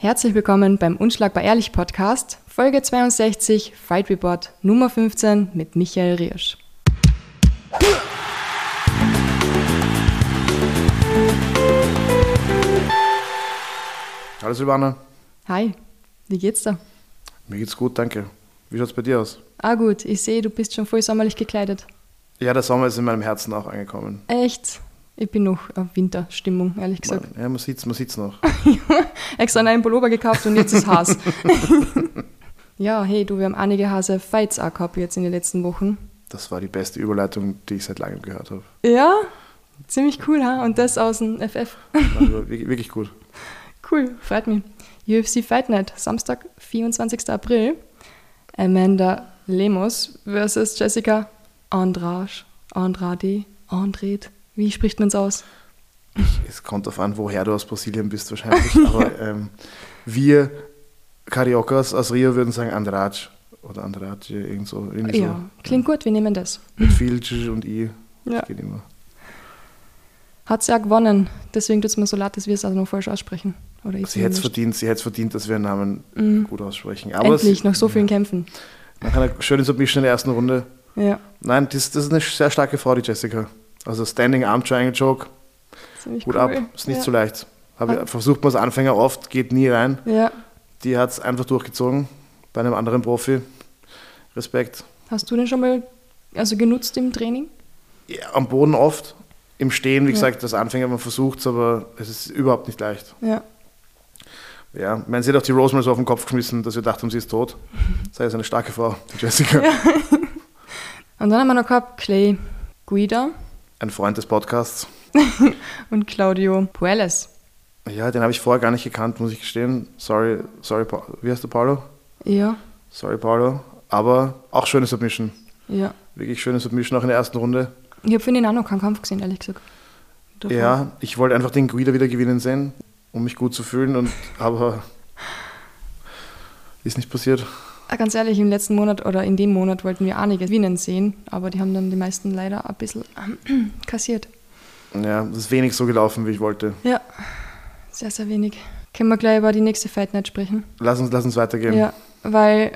Herzlich willkommen beim Unschlagbar Ehrlich Podcast, Folge 62, Fight Report Nummer 15 mit Michael Riersch. Hallo Silvana, Hi, wie geht's dir? mir geht's gut, danke. Wie schaut's bei dir aus? Ah gut, ich sehe, du bist schon voll sommerlich gekleidet. Ja, der Sommer ist in meinem Herzen auch angekommen. Echt? Ich bin noch auf Winterstimmung, ehrlich gesagt. Ja, man sieht's, man sieht's noch. Extra einen Pullover gekauft und jetzt ist Haas. ja, hey, du, wir haben einige Hase Fights auch gehabt jetzt in den letzten Wochen. Das war die beste Überleitung, die ich seit langem gehört habe. Ja, ziemlich cool, ha? Und das aus dem FF. Also, wirklich, wirklich gut. Cool, freut mich. UFC Fight Night, Samstag, 24. April. Amanda Lemos versus Jessica Andrade. Andrade, Andrade. Wie spricht man es aus? Es kommt darauf an, woher du aus Brasilien bist wahrscheinlich. Aber ähm, wir Cariocas aus Rio würden sagen Andrade oder Andrade, irgend so. Irgendwie Ja, klingt gut, wir nehmen das. so. Mit viel J und I. Ja. Das geht immer. Hat sie ja gewonnen, deswegen tut es mir so leid, dass wir es also noch falsch aussprechen. Oder ich Sie hätte es verdient, sie hätte verdient, dass wir ihren Namen Mhm. gut aussprechen. Aber Endlich, es, nach so vielen Kämpfen. nach einer schönen Submission in der ersten Runde Ja, Nein, das, das ist eine sehr starke Frau, die Jessica. Also Standing Arm Triangle Choke, ziemlich Hut cool. ab, ist nicht ja. so leicht. Hab ich, versucht man als Anfänger oft, geht nie rein. Ja. Die hat es einfach durchgezogen bei einem anderen Profi. Respekt. Hast du den schon mal also genutzt im Training? Ja, am Boden oft, im Stehen, wie Ja. gesagt, als Anfänger, man versucht es, aber es ist überhaupt nicht leicht. Ja. Ja, ich meine, sie hat auch die Rosemary so auf den Kopf geschmissen, dass wir dachten, sie ist tot. Sei es eine starke Frau, die Jessica. Und dann haben wir noch gehabt Clay Guida Ein Freund des Podcasts. und Claudio Puelles. Ja, den habe ich vorher gar nicht gekannt, muss ich gestehen. Sorry, sorry, Pa- wie heißt der Paulo? Ja, Sorry, Paulo. Aber auch schöne Submission. ja. Wirklich schöne Submission auch in der ersten Runde. Ich habe für ihn auch noch keinen Kampf gesehen, ehrlich gesagt. Davor. Ja, ich wollte einfach den Guida wieder gewinnen sehen, um mich gut zu fühlen. Und, aber ist nicht passiert. Ah, Ganz ehrlich, im letzten Monat oder in dem Monat wollten wir einige gewinnen sehen, aber die haben dann die meisten leider ein bisschen kassiert. Ja, es ist wenig so gelaufen, wie ich wollte. Ja, sehr, sehr wenig. Können wir gleich über die nächste Fight Night sprechen? Lass uns, lass uns weitergehen. Ja, weil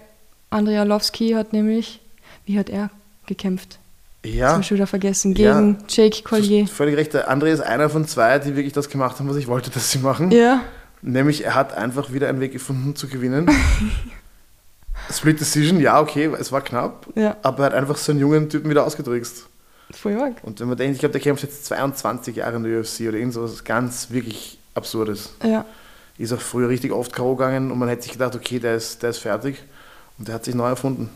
Andrea Lowski hat nämlich, wie hat er gekämpft? Das Ja, habe ich schon wieder vergessen. Ja. Gegen Jake du Collier. völlig recht. Der André ist einer von zwei, die wirklich das gemacht haben, was ich wollte, dass sie machen. Ja, Nämlich, er hat einfach wieder einen Weg gefunden zu gewinnen. Split Decision, ja, okay, es war knapp. ja, Aber er hat einfach so einen jungen Typen wieder ausgetrickst. voll arg. Und wenn man denkt, ich glaube, der kämpft jetzt 22 Jahre in der UFC oder irgend sowas ganz wirklich Absurdes. Ja, Ist auch früher richtig oft K.O. gegangen und man hätte sich gedacht, okay, der ist, der ist fertig. Und der hat sich neu erfunden.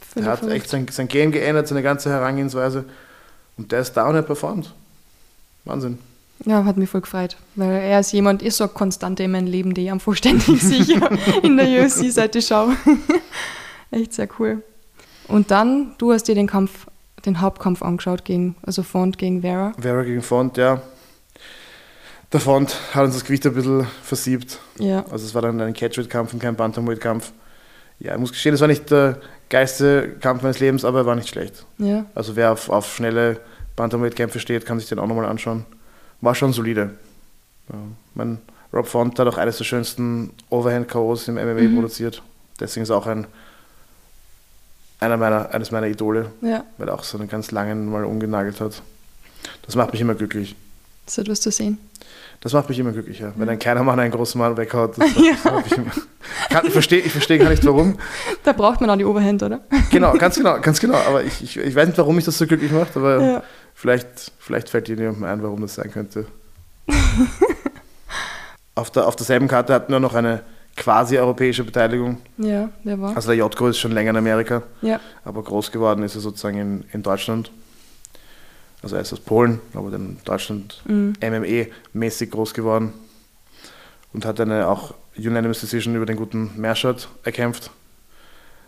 völlig Der hat verrückt. echt sein, sein Game geändert, seine ganze Herangehensweise. Und der ist da und er performt. Wahnsinn. Ja, hat mich voll gefreut, weil er ist jemand, ist so eine Konstante in meinem Leben, die ich einfach ständig sicher in der UFC seit ich schaue. Echt sehr cool. Und dann, du hast dir den Kampf, den Hauptkampf angeschaut gegen, also Font gegen Vera. Vera gegen Font, ja. Der Font hat uns das Gewicht ein bisschen versiebt. Ja, Also es war dann ein Catchweight-Kampf und kein Bantamweight-Kampf. Ja, ich muss gestehen, es war nicht der geilste Kampf meines Lebens, aber er war nicht schlecht. ja, Also wer auf, auf schnelle Bantamweight-Kämpfe steht, kann sich den auch nochmal anschauen. War schon solide. Ja. Mein Rob Font hat auch eines der schönsten Overhand-KOs im MMA Mhm. produziert. Deswegen ist er auch ein, einer meiner, eines meiner Idole, ja. weil er auch so einen ganz langen mal umgenagelt hat. Das macht mich immer glücklich. Das hat was zu sehen. Das macht mich immer glücklicher. Wenn ein kleiner Mann einen großen Mann weghaut, das, das macht mich immer. Kann, ich verstehe ich versteh gar nicht warum. Da braucht man auch die Oberhand, oder? Genau, ganz genau, ganz genau. Aber ich, ich, ich weiß nicht, warum mich das so glücklich macht, aber Ja. Vielleicht, vielleicht fällt dir jemandem ein, warum das sein könnte. auf, der, auf derselben Karte hatten wir noch eine quasi europäische Beteiligung. Ja, wer war? Also der Jotko ist schon länger in Amerika, Ja, aber groß geworden ist er sozusagen in, in Deutschland. Also er ist aus Polen, aber dann in Deutschland mhm. MMA-mäßig groß geworden und hat eine auch Unanimous Decision über den guten Merschert erkämpft.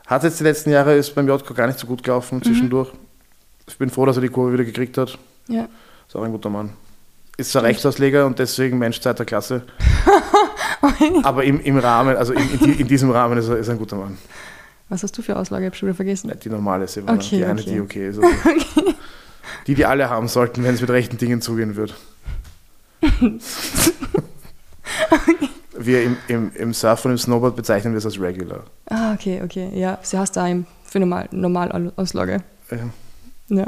Hat jetzt die letzten Jahre, ist beim JK gar nicht so gut gelaufen zwischendurch. Ich bin froh, dass er die Kurve wieder gekriegt hat. ja. Ist auch ein guter Mann. Ist zwar Rechtsausleger und deswegen Mensch zweiter Klasse. aber im, im Rahmen, also in, in, in diesem Rahmen ist er, ist ein guter Mann. Was hast du für Auslage? Ich habe schon wieder vergessen. Nicht die normale Silvana, Okay, die eine, okay. die okay ist. Also Die, die alle haben sollten, wenn es mit rechten Dingen zugehen wird. wir im, im, im Surf und im Snowboard bezeichnen wir es als Regular. Ah, okay, okay. Ja, sie hast da für normal, Normalauslage. Ja. Ja.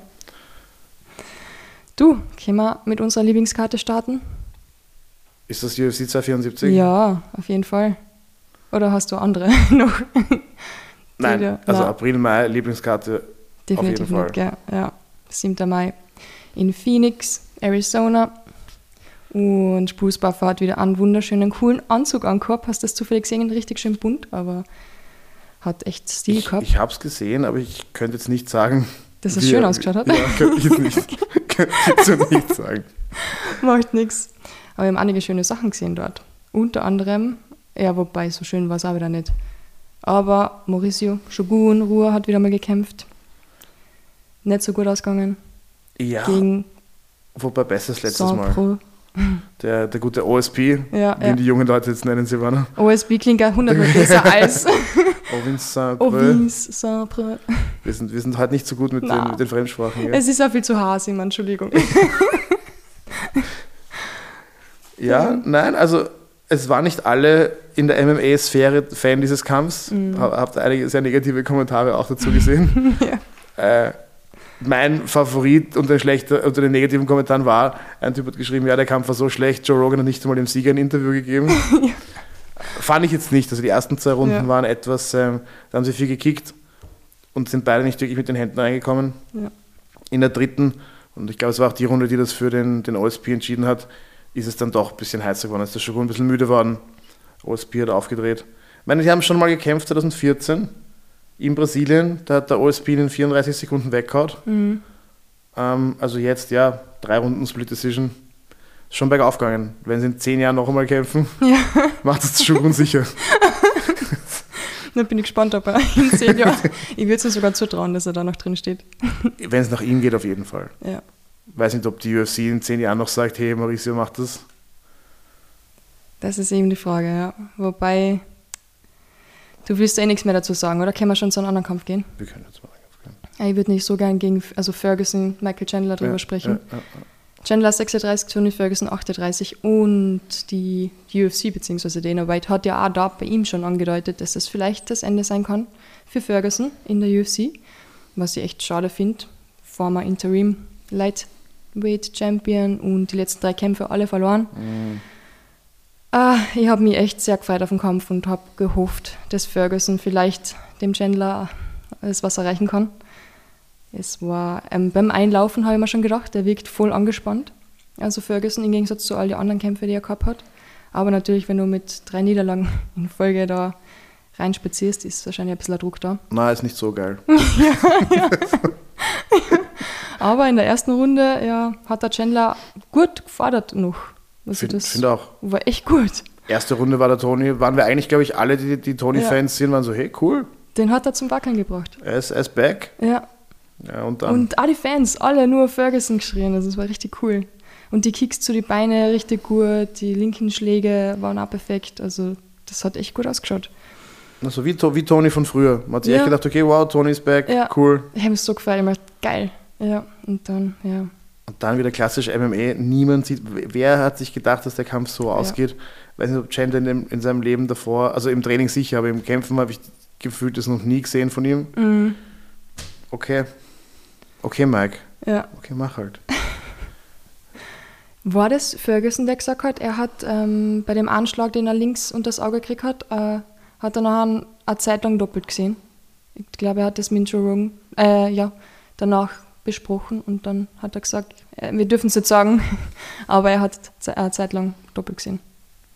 Du, können wir mit unserer Lieblingskarte starten? Ist das UFC 274? Ja, auf jeden Fall. Oder hast du andere noch? Nein, Wieder- also na. April, Mai, Lieblingskarte. Definitiv Auf jeden nicht, gell? Ja. 7. Mai in Phoenix, Arizona. Und Bruce Buffer hat wieder einen wunderschönen, coolen Anzug angehabt. Hast du das zufällig gesehen? Richtig schön bunt, aber hat echt Stil Ich, gehabt. ich habe es gesehen, aber ich könnte jetzt nicht sagen. Dass es schön ausgeschaut hat? Ja, könnte ich nicht, ich so nicht sagen. Macht nichts. Aber wir haben einige schöne Sachen gesehen dort. Unter anderem, ja, wobei so schön war es auch wieder nicht. Aber Mauricio Shogun, Ruhr hat wieder mal gekämpft. Nicht so gut ausgegangen. Ja, Gegen wobei besseres letztes Mal. Der, der gute OSP, Ja, wie ja. die jungen Leute jetzt nennen, Silvana. OSB klingt ja hundertmal besser als Ovin Saint-Preux. Ovins Saint-Pro. Wir sind, wir sind halt nicht so gut mit, den, mit den Fremdsprachen. Gell? Es ist auch viel zu Hase, immer, Entschuldigung. Ja, nein, also es waren nicht alle in der MMA-Sphäre Fan dieses Kampfs. Mhm. Hab, habt einige sehr negative Kommentare auch dazu gesehen. äh, mein Favorit unter unter den negativen Kommentaren war, ein Typ hat geschrieben, ja, der Kampf war so schlecht, Joe Rogan hat nicht einmal dem Sieger ein Interview gegeben. Fand ich jetzt nicht. Also die ersten zwei Runden Ja. waren etwas, ähm, da haben sie viel gekickt und sind beide nicht wirklich mit den Händen reingekommen. Ja. In der dritten, und ich glaube, es war auch die Runde, die das für den, den OSP entschieden hat, ist es dann doch ein bisschen heißer geworden. Ist der Shogun ein bisschen müde geworden. OSP hat aufgedreht. Ich meine, die haben schon mal gekämpft 2014 in Brasilien. Da hat der OSP in 34 Sekunden weggehaut. Mhm. Ähm, also jetzt, ja, drei Runden Split Decision. Schon bergauf gegangen. Wenn sie in zehn Jahren noch einmal kämpfen, Ja. macht es Shogun sicher. Da bin ich gespannt, ob er in zehn Jahren. Ich würde es ihm sogar zutrauen, dass er da noch drin steht. Wenn es nach ihm geht, auf jeden Fall. Ja. Weiß nicht, ob die UFC in zehn Jahren noch sagt, hey, Mauricio macht das. Das ist eben die Frage, ja. Wobei, du willst eh nichts mehr dazu sagen, oder? Können wir schon zu einem anderen Kampf gehen? Wir können jetzt mal kämpfen. Ich würde nicht so gern gegen also Ferguson, Michael Chandler drüber Ja, sprechen. ja, ja, Chandler 36, Tony Ferguson 38 und die UFC bzw. Dana White hat ja auch da bei ihm schon angedeutet, dass das vielleicht das Ende sein kann für Ferguson in der UFC, was ich echt schade finde. Former Interim Lightweight Champion und die letzten drei Kämpfe alle verloren. Mhm. Ah, ich habe mich echt sehr gefreut auf den Kampf und habe gehofft, dass Ferguson vielleicht dem Chandler alles was erreichen kann. Es war ähm, beim Einlaufen habe ich mir schon gedacht, der wirkt voll angespannt. Also Ferguson im Gegensatz zu all den anderen Kämpfen, die er gehabt hat. Aber natürlich, wenn du mit drei Niederlagen in Folge da reinspazierst, ist wahrscheinlich ein bisschen ein Druck da. Na, ist nicht so geil. Aber in der ersten Runde ja, hat der Chandler gut gefordert noch. Also das find auch. war echt gut. Erste Runde war der Tony, waren wir eigentlich, glaube ich, alle, die, die Tony-Fans sind, waren so, hey, cool, Den hat er zum Wackeln gebracht. er ist, er ist back. Ja. Ja, und dann. Und die Fans, alle nur Ferguson geschrien. Also es war richtig cool. Und die Kicks zu die Beine richtig gut, die linken Schläge waren auch perfekt. Also das hat echt gut ausgeschaut. Also wie, wie Tony von früher. Man hat sich Ja. echt gedacht, okay, wow, Tony ist back, Ja. cool. Ich habe mich so gefreut, ich geil. Ja, und dann, ja. Und dann wieder klassisch MMA. Niemand sieht, wer hat sich gedacht, dass der Kampf so ausgeht. Weiß nicht, ob Chandler in, in seinem Leben davor, also im Training sicher, aber im Kämpfen habe ich gefühlt das noch nie gesehen von ihm. Mhm. Okay. Okay, Mike. Ja. Okay, mach halt. War das Ferguson, der gesagt hat, er hat ähm, bei dem Anschlag, den er links unter das Auge gekriegt hat, äh, hat er nachher eine Zeit lang doppelt gesehen. Ich glaube, er hat das mit Joe Rogan, äh, ja, danach besprochen und dann hat er gesagt, äh, wir dürfen es nicht sagen, aber er hat eine Zeit lang doppelt gesehen.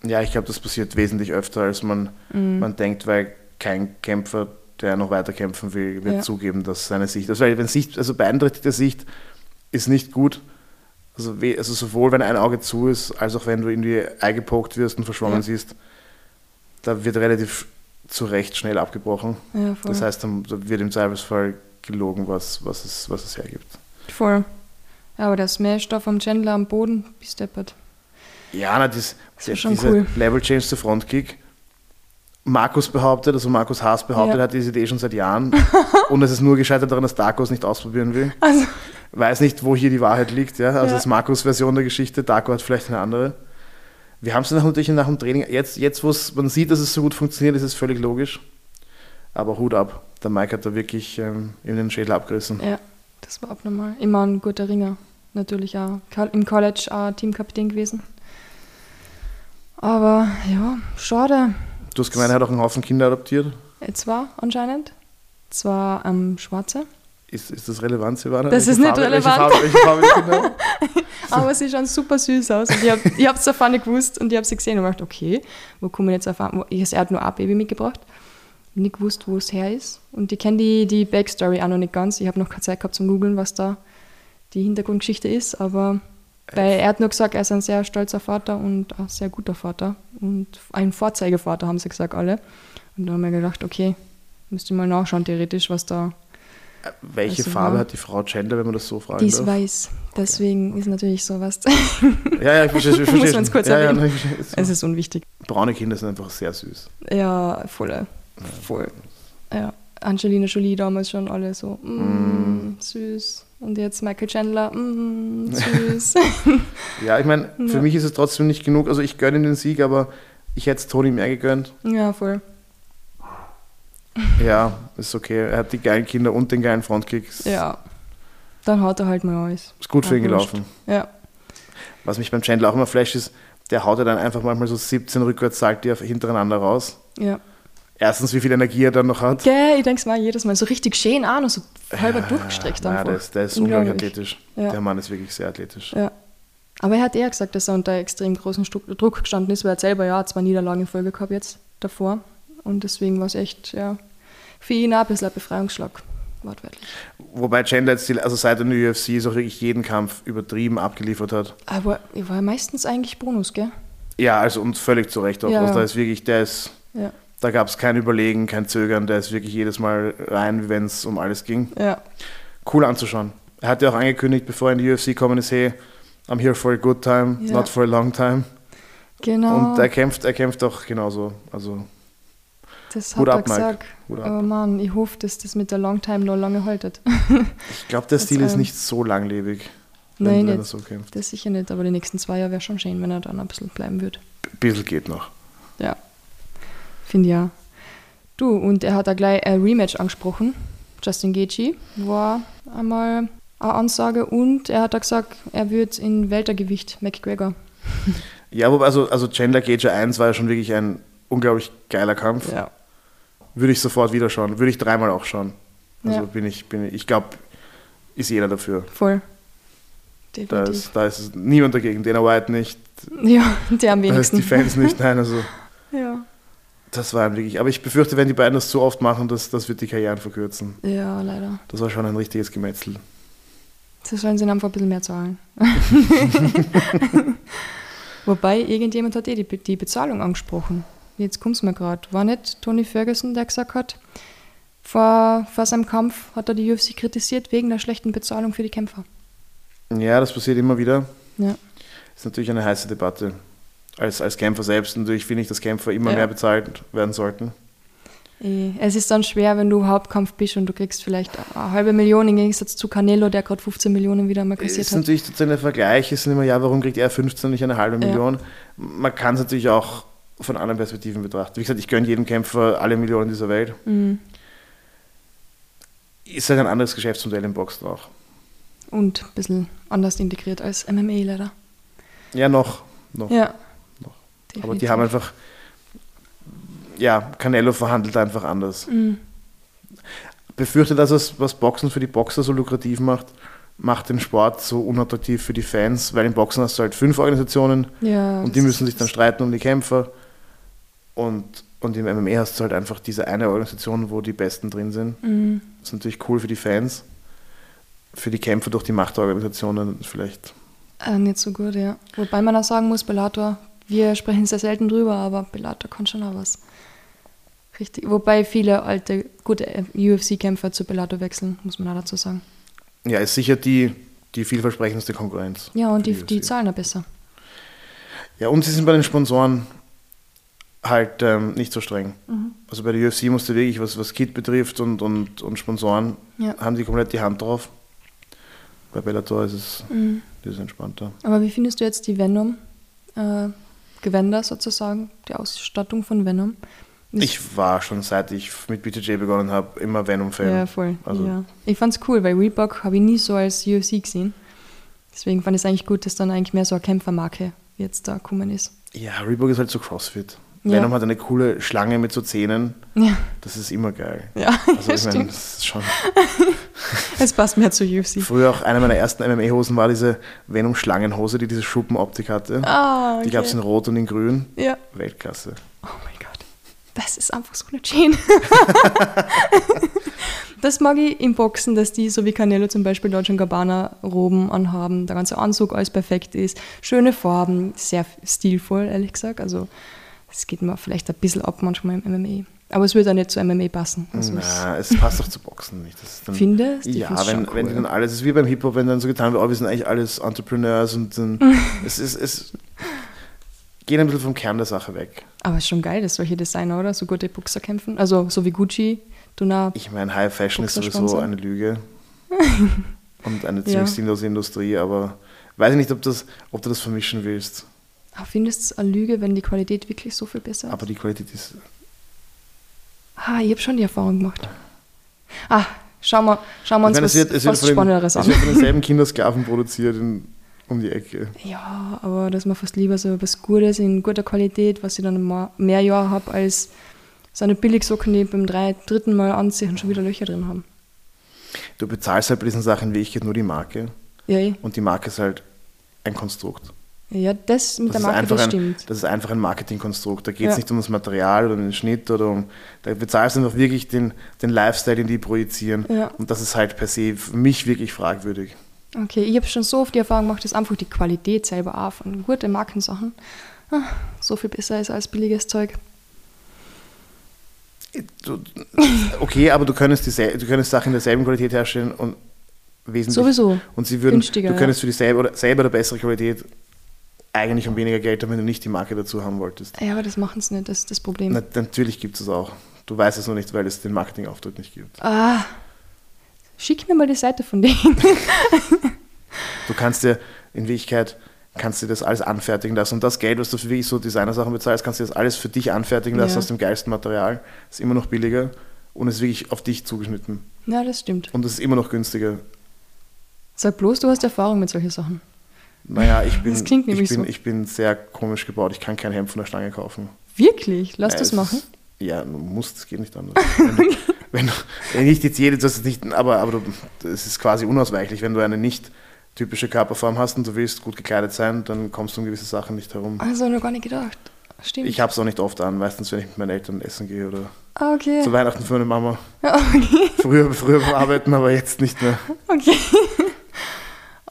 Ja, ich glaube, das passiert wesentlich öfter, als man, Mhm. man denkt, weil kein Kämpfer, der noch weiter kämpfen will, wird Ja. zugeben, dass seine Sicht, also, wenn Sicht, also beeinträchtigte Sicht ist nicht gut. Also, we- also sowohl wenn ein Auge zu ist, als auch wenn du irgendwie eingepokt wirst und verschwommen Ja. siehst, da wird relativ zu Recht schnell abgebrochen. Ja. Das heißt, dann da wird im Zweifelsfall gelogen, was, was, es, was es hergibt. voll. Ja, aber der Smash da vom Chandler am Boden, bis deppert. Ja, na, das, Das der- schon cool. Level Change zu Frontkick. Markus behauptet, also Markus Haas behauptet, Ja. hat diese Idee schon seit Jahren. und es ist nur gescheitert daran, dass Darko nicht ausprobieren will. Also, Weiß nicht, wo hier die Wahrheit liegt. Ja? Also Ja. das ist Markus Version der Geschichte. Darko hat vielleicht eine andere. Wir haben es natürlich nach dem Training, jetzt, jetzt wo man sieht, dass es so gut funktioniert, ist es völlig logisch. Aber Hut ab, der Mike hat da wirklich ähm, in den Schädel abgerissen. Ja, das war abnormal. Immer ein guter Ringer. Natürlich auch im College auch Teamkapitän gewesen. Aber ja, schade. Du hast gemeint, er hat auch einen Haufen Kinder adoptiert. Zwei anscheinend. Zwar ähm, Schwarze. Ist, ist das relevant, Silvana? Das welche ist nicht Farbe, relevant. Welche Farbe, welche Farbe? Aber sie schauen super süß aus. Und ich habe es davon nicht gewusst und ich habe sie gesehen und gedacht, okay, wo kommen jetzt auf ein- Er hat nur ein Baby mitgebracht. Nicht gewusst, wo es her ist. Und ich kenne die, die Backstory auch noch nicht ganz. Ich habe noch keine Zeit gehabt zum Googeln, was da die Hintergrundgeschichte ist. Aber weil er hat nur gesagt, er ist ein sehr stolzer Vater und ein sehr guter Vater. Und ein Vorzeigevater, haben sie gesagt, alle. Und da haben wir gedacht, okay, müsste mal nachschauen, theoretisch, was da. Welche Also Farbe war- hat die Frau Chandler, wenn man das so fragen Die ist weiß. Deswegen ist natürlich sowas. Ja, ja, ich verstehe ich verstehe Muss schon. kurz ja, ja, erwähnen. nein, ich verstehe. es ist unwichtig. Braune Kinder sind einfach sehr süß. Ja, voll. Voll. Ja. Angelina Jolie damals schon alle so, mm, süß. Und jetzt Michael Chandler, mm, süß. Ja, ich meine, für Ja. mich ist es trotzdem nicht genug. Also ich gönne den Sieg, aber ich hätte es Toni mehr gegönnt. ja, voll. Ja, ist okay. Er hat die geilen Kinder und den geilen Frontkick. Ja. Dann haut er halt mal alles. ist gut für ihn gelaufen. Ja. Was mich beim Chandler auch immer flasht ist, der haut ja dann einfach manchmal so 17 Rückwärtssalti auf- hintereinander raus. Ja. Erstens, wie viel Energie er dann noch hat. Gell, ich denke mal jedes Mal so richtig schön an und so halber Ja, durchgestreckt ja, einfach. der ist, der ist unglaublich athletisch. Ja. Der Mann ist wirklich sehr athletisch. Ja. Aber er hat eher gesagt, dass er unter extrem großen Druck gestanden ist, weil er hat selber ja zwei Niederlagen in Folge gehabt jetzt davor. Und deswegen war es echt, ja, für ihn auch ein bisschen ein Befreiungsschlag, wortwörtlich. Wobei Chandler jetzt, also seit er der UFC so wirklich jeden Kampf übertrieben abgeliefert hat. Aber er war meistens eigentlich Bonus, gell? Ja, also und völlig zu Recht auch. Ja, Also da ist wirklich, der ist, Ja. Da gab es kein Überlegen, kein Zögern, der ist wirklich jedes Mal rein, wie wenn es um alles ging. Ja. Cool anzuschauen. Er hat ja auch angekündigt, bevor er in die UFC gekommen ist, hey, I'm here for a good time, Ja. not for a long time. Genau. Und er kämpft, er kämpft auch genauso. Also das Hut hat er ab, Mike. gesagt. Hut ab. Aber Mann, ich hoffe, dass das mit der Longtime noch lange haltet. ich glaube, der Stil ist ähm, nicht so langlebig, wenn, Nein, wenn er nicht. so kämpft. Das sicher nicht, aber die nächsten zwei Jahre wäre schon schön, wenn er dann ein bisschen bleiben würde. Ein bisschen geht noch. Ja. Finde ja. Du, und er hat da gleich ein Rematch angesprochen. Justin Gaethje war einmal eine Ansage und er hat da gesagt, er wird in Weltergewicht McGregor. Ja, wobei, also, also Chandler Gage 1 war ja schon wirklich ein unglaublich geiler Kampf. Ja. Würde ich sofort wieder schauen. Würde ich dreimal auch schauen. Also Ja. bin ich, bin ich, ich glaube, ist jeder dafür. Voll. Da Definitiv. ist, da ist niemand dagegen. Dana White nicht, ja, der am da ist wenigsten. die Fans nicht. Nein, also ja. Das war ein wirklich. Aber ich befürchte, wenn die beiden das zu oft machen, das, das wird die Karrieren verkürzen. ja, leider. Das war schon ein richtiges Gemetzel. Sie sollen sie einfach ein bisschen mehr zahlen. Wobei, irgendjemand hat eh die, die Bezahlung angesprochen. Jetzt kommt es mir gerade. War nicht Tony Ferguson, der gesagt hat, vor, vor seinem Kampf hat er die UFC kritisiert wegen der schlechten Bezahlung für die Kämpfer. Ja, das passiert immer wieder. Ja. Ist natürlich eine heiße Debatte. Als, als Kämpfer selbst natürlich finde ich, dass Kämpfer immer Ja. mehr bezahlt werden sollten. Eh, Es ist dann schwer, wenn du Hauptkampf bist und du kriegst vielleicht eine halbe Million im Gegensatz zu Canelo, der gerade 15 Millionen wieder mal kassiert ist hat. natürlich sozusagen der Vergleich, ist immer, ja, warum kriegt er 15 und nicht eine halbe Ja. Million? Man kann es natürlich auch von anderen Perspektiven betrachten. Wie gesagt, ich gönne jedem Kämpfer alle Millionen dieser Welt. Mhm. Ist halt ein anderes Geschäftsmodell im Boxen auch. Und ein bisschen anders integriert als MMA leider. Ja, noch. noch. Ja. Noch. Aber Definitiv. die haben einfach, ja, Canelo verhandelt einfach anders. Mhm. Befürchte, dass es, was Boxen für die Boxer so lukrativ macht, macht den Sport so unattraktiv für die Fans, weil im Boxen hast du halt fünf Organisationen Ja, und die müssen sich dann streiten um die Kämpfer. Und, und im MMA hast du halt einfach diese eine Organisation, wo die Besten drin sind. Mhm. Das ist natürlich cool für die Fans. Für die Kämpfer durch die Machtorganisationen vielleicht. Äh, nicht so gut, ja. Wobei man auch sagen muss, Bellator, wir sprechen sehr selten drüber, aber Bellator kann schon auch was. Richtig. Wobei viele alte, gute UFC-Kämpfer zu Bellator wechseln, muss man auch dazu sagen. Ja, ist sicher die, die vielversprechendste Konkurrenz. Ja, und die, die zahlen auch besser. Ja, und sie sind bei den Sponsoren halt ähm, nicht so streng. Mhm. Also bei der UFC musste wirklich, was, was Kit betrifft und, und, und Sponsoren, Ja. haben die komplett die Hand drauf. Bei Bellator ist es, Mhm. ist entspannter. Aber wie findest du jetzt die Venom äh, Gewänder sozusagen, die Ausstattung von Venom. Das- Ich war schon, seit ich mit BTJ begonnen habe, immer Venom-Fan. ja, voll. Also, ja. Ich fand's cool, weil Reebok habe ich nie so als UFC gesehen. Deswegen fand ich es eigentlich gut, dass dann eigentlich mehr so eine Kämpfermarke jetzt da gekommen ist. ja, Reebok ist halt so CrossFit. Ja. Venom hat eine coole Schlange mit so Zähnen. Ja, Das ist immer geil. ja, Also ich meine, das ist schon. Es passt mehr zu UFC. Früher auch eine meiner ersten MMA-Hosen war diese Venom-Schlangenhose, die diese Schuppenoptik hatte. Ah, okay. Die gab es in Rot und in Grün. Ja. Weltklasse. Oh mein Gott. Das ist einfach so eine Chain. das mag ich im Boxen, dass die, so wie Canelo zum Beispiel, Dolce Gabbana Roben anhaben, der ganze Anzug alles perfekt ist, schöne Farben, sehr stilvoll, ehrlich gesagt. Also, es geht mir vielleicht ein bisschen ab manchmal im MMA. Aber es würde auch nicht zu MMA passen. Also, es- Na, es passt doch zu Boxen nicht. Dann, Findest? Ich Ja, wenn, schon wenn cool. dann alles, es ist wie beim Hip-Hop, wenn dann so getan wird, oh, wir sind eigentlich alles Entrepreneurs und dann, es ist, es geht ein bisschen vom Kern der Sache weg. Aber es ist schon geil, dass solche Designer, oder? So gute Boxer kämpfen. Also, so wie Gucci, Duna. Ich meine, High Fashion ist sowieso eine Lüge und eine Ja. ziemlich sinnlose Industrie, aber weiß ich nicht, ob, das, ob du das vermischen willst. Ah, Findest du eine Lüge, wenn die Qualität wirklich so viel besser ist? Aber die Qualität ist, Ah, ich habe schon die Erfahrung gemacht. Ah, schauen wir, schauen wir uns meine, was, es wird, es was Spannenderes es an. wird von denselben Kindersklaven produziert in, um die Ecke. Ja, aber dass man fast lieber so was Gutes in guter Qualität, was ich dann mehr Jahre habe, als so eine Billigsocken, die beim drei, dritten Mal anziehen und schon wieder Löcher drin haben. Du bezahlst halt bei diesen Sachen wie ich nur die Marke Ja, eh. und die Marke ist halt ein Konstrukt. Ja das mit Das der Marke, das ein, stimmt. das ist einfach ein Marketingkonstrukt. Da geht es Ja. nicht um das Material oder um den Schnitt oder um. Da bezahlst du einfach wirklich den, den Lifestyle, den die projizieren. Ja. Und das ist halt per se für mich wirklich fragwürdig. Okay, ich habe schon so oft die Erfahrung gemacht, dass einfach die Qualität selber auch von guten Markensachen ah, so viel besser ist als billiges Zeug. Du, okay, aber du könntest, diesel- du könntest Sachen in derselben Qualität herstellen und wesentlich. Sowieso. Und sie würden, Günstiger, du könntest für dieselbe oder selber oder bessere Qualität eigentlich um weniger Geld haben, wenn du nicht die Marke dazu haben wolltest. Ja, aber das machen sie nicht, das ist das Problem. Na, natürlich gibt es es auch. Du weißt es nur nicht, weil es den Marketingauftritt nicht gibt. Ah, schick mir mal die Seite von denen. Du kannst dir in Wirklichkeit kannst dir das alles anfertigen lassen. Und das Geld, was du für wirklich so Designersachen bezahlst, kannst du das alles für dich anfertigen lassen Ja. aus dem geilsten Material. Ist immer noch billiger und ist wirklich auf dich zugeschnitten. ja, das stimmt. Und es ist immer noch günstiger. Sag bloß, du hast Erfahrung mit solchen Sachen. Naja, ich bin, ich, bin, so. ich bin sehr komisch gebaut. Ich kann kein Hemd von der Stange kaufen. Wirklich? Lass Ja, das machen. Ja, du musst, es geht nicht anders. wenn, wenn wenn nicht jetzt jede, das ist nicht, aber, aber es ist quasi unausweichlich, wenn du eine nicht typische Körperform hast und du willst gut gekleidet sein, dann kommst du um gewisse Sachen nicht herum. Also noch gar nicht gedacht. Stimmt. Ich habe es auch nicht oft an, meistens wenn ich mit meinen Eltern essen gehe oder ah, okay. zu Weihnachten für meine Mama. Ja, okay. Früher, früher beim Arbeiten, aber jetzt nicht mehr. okay.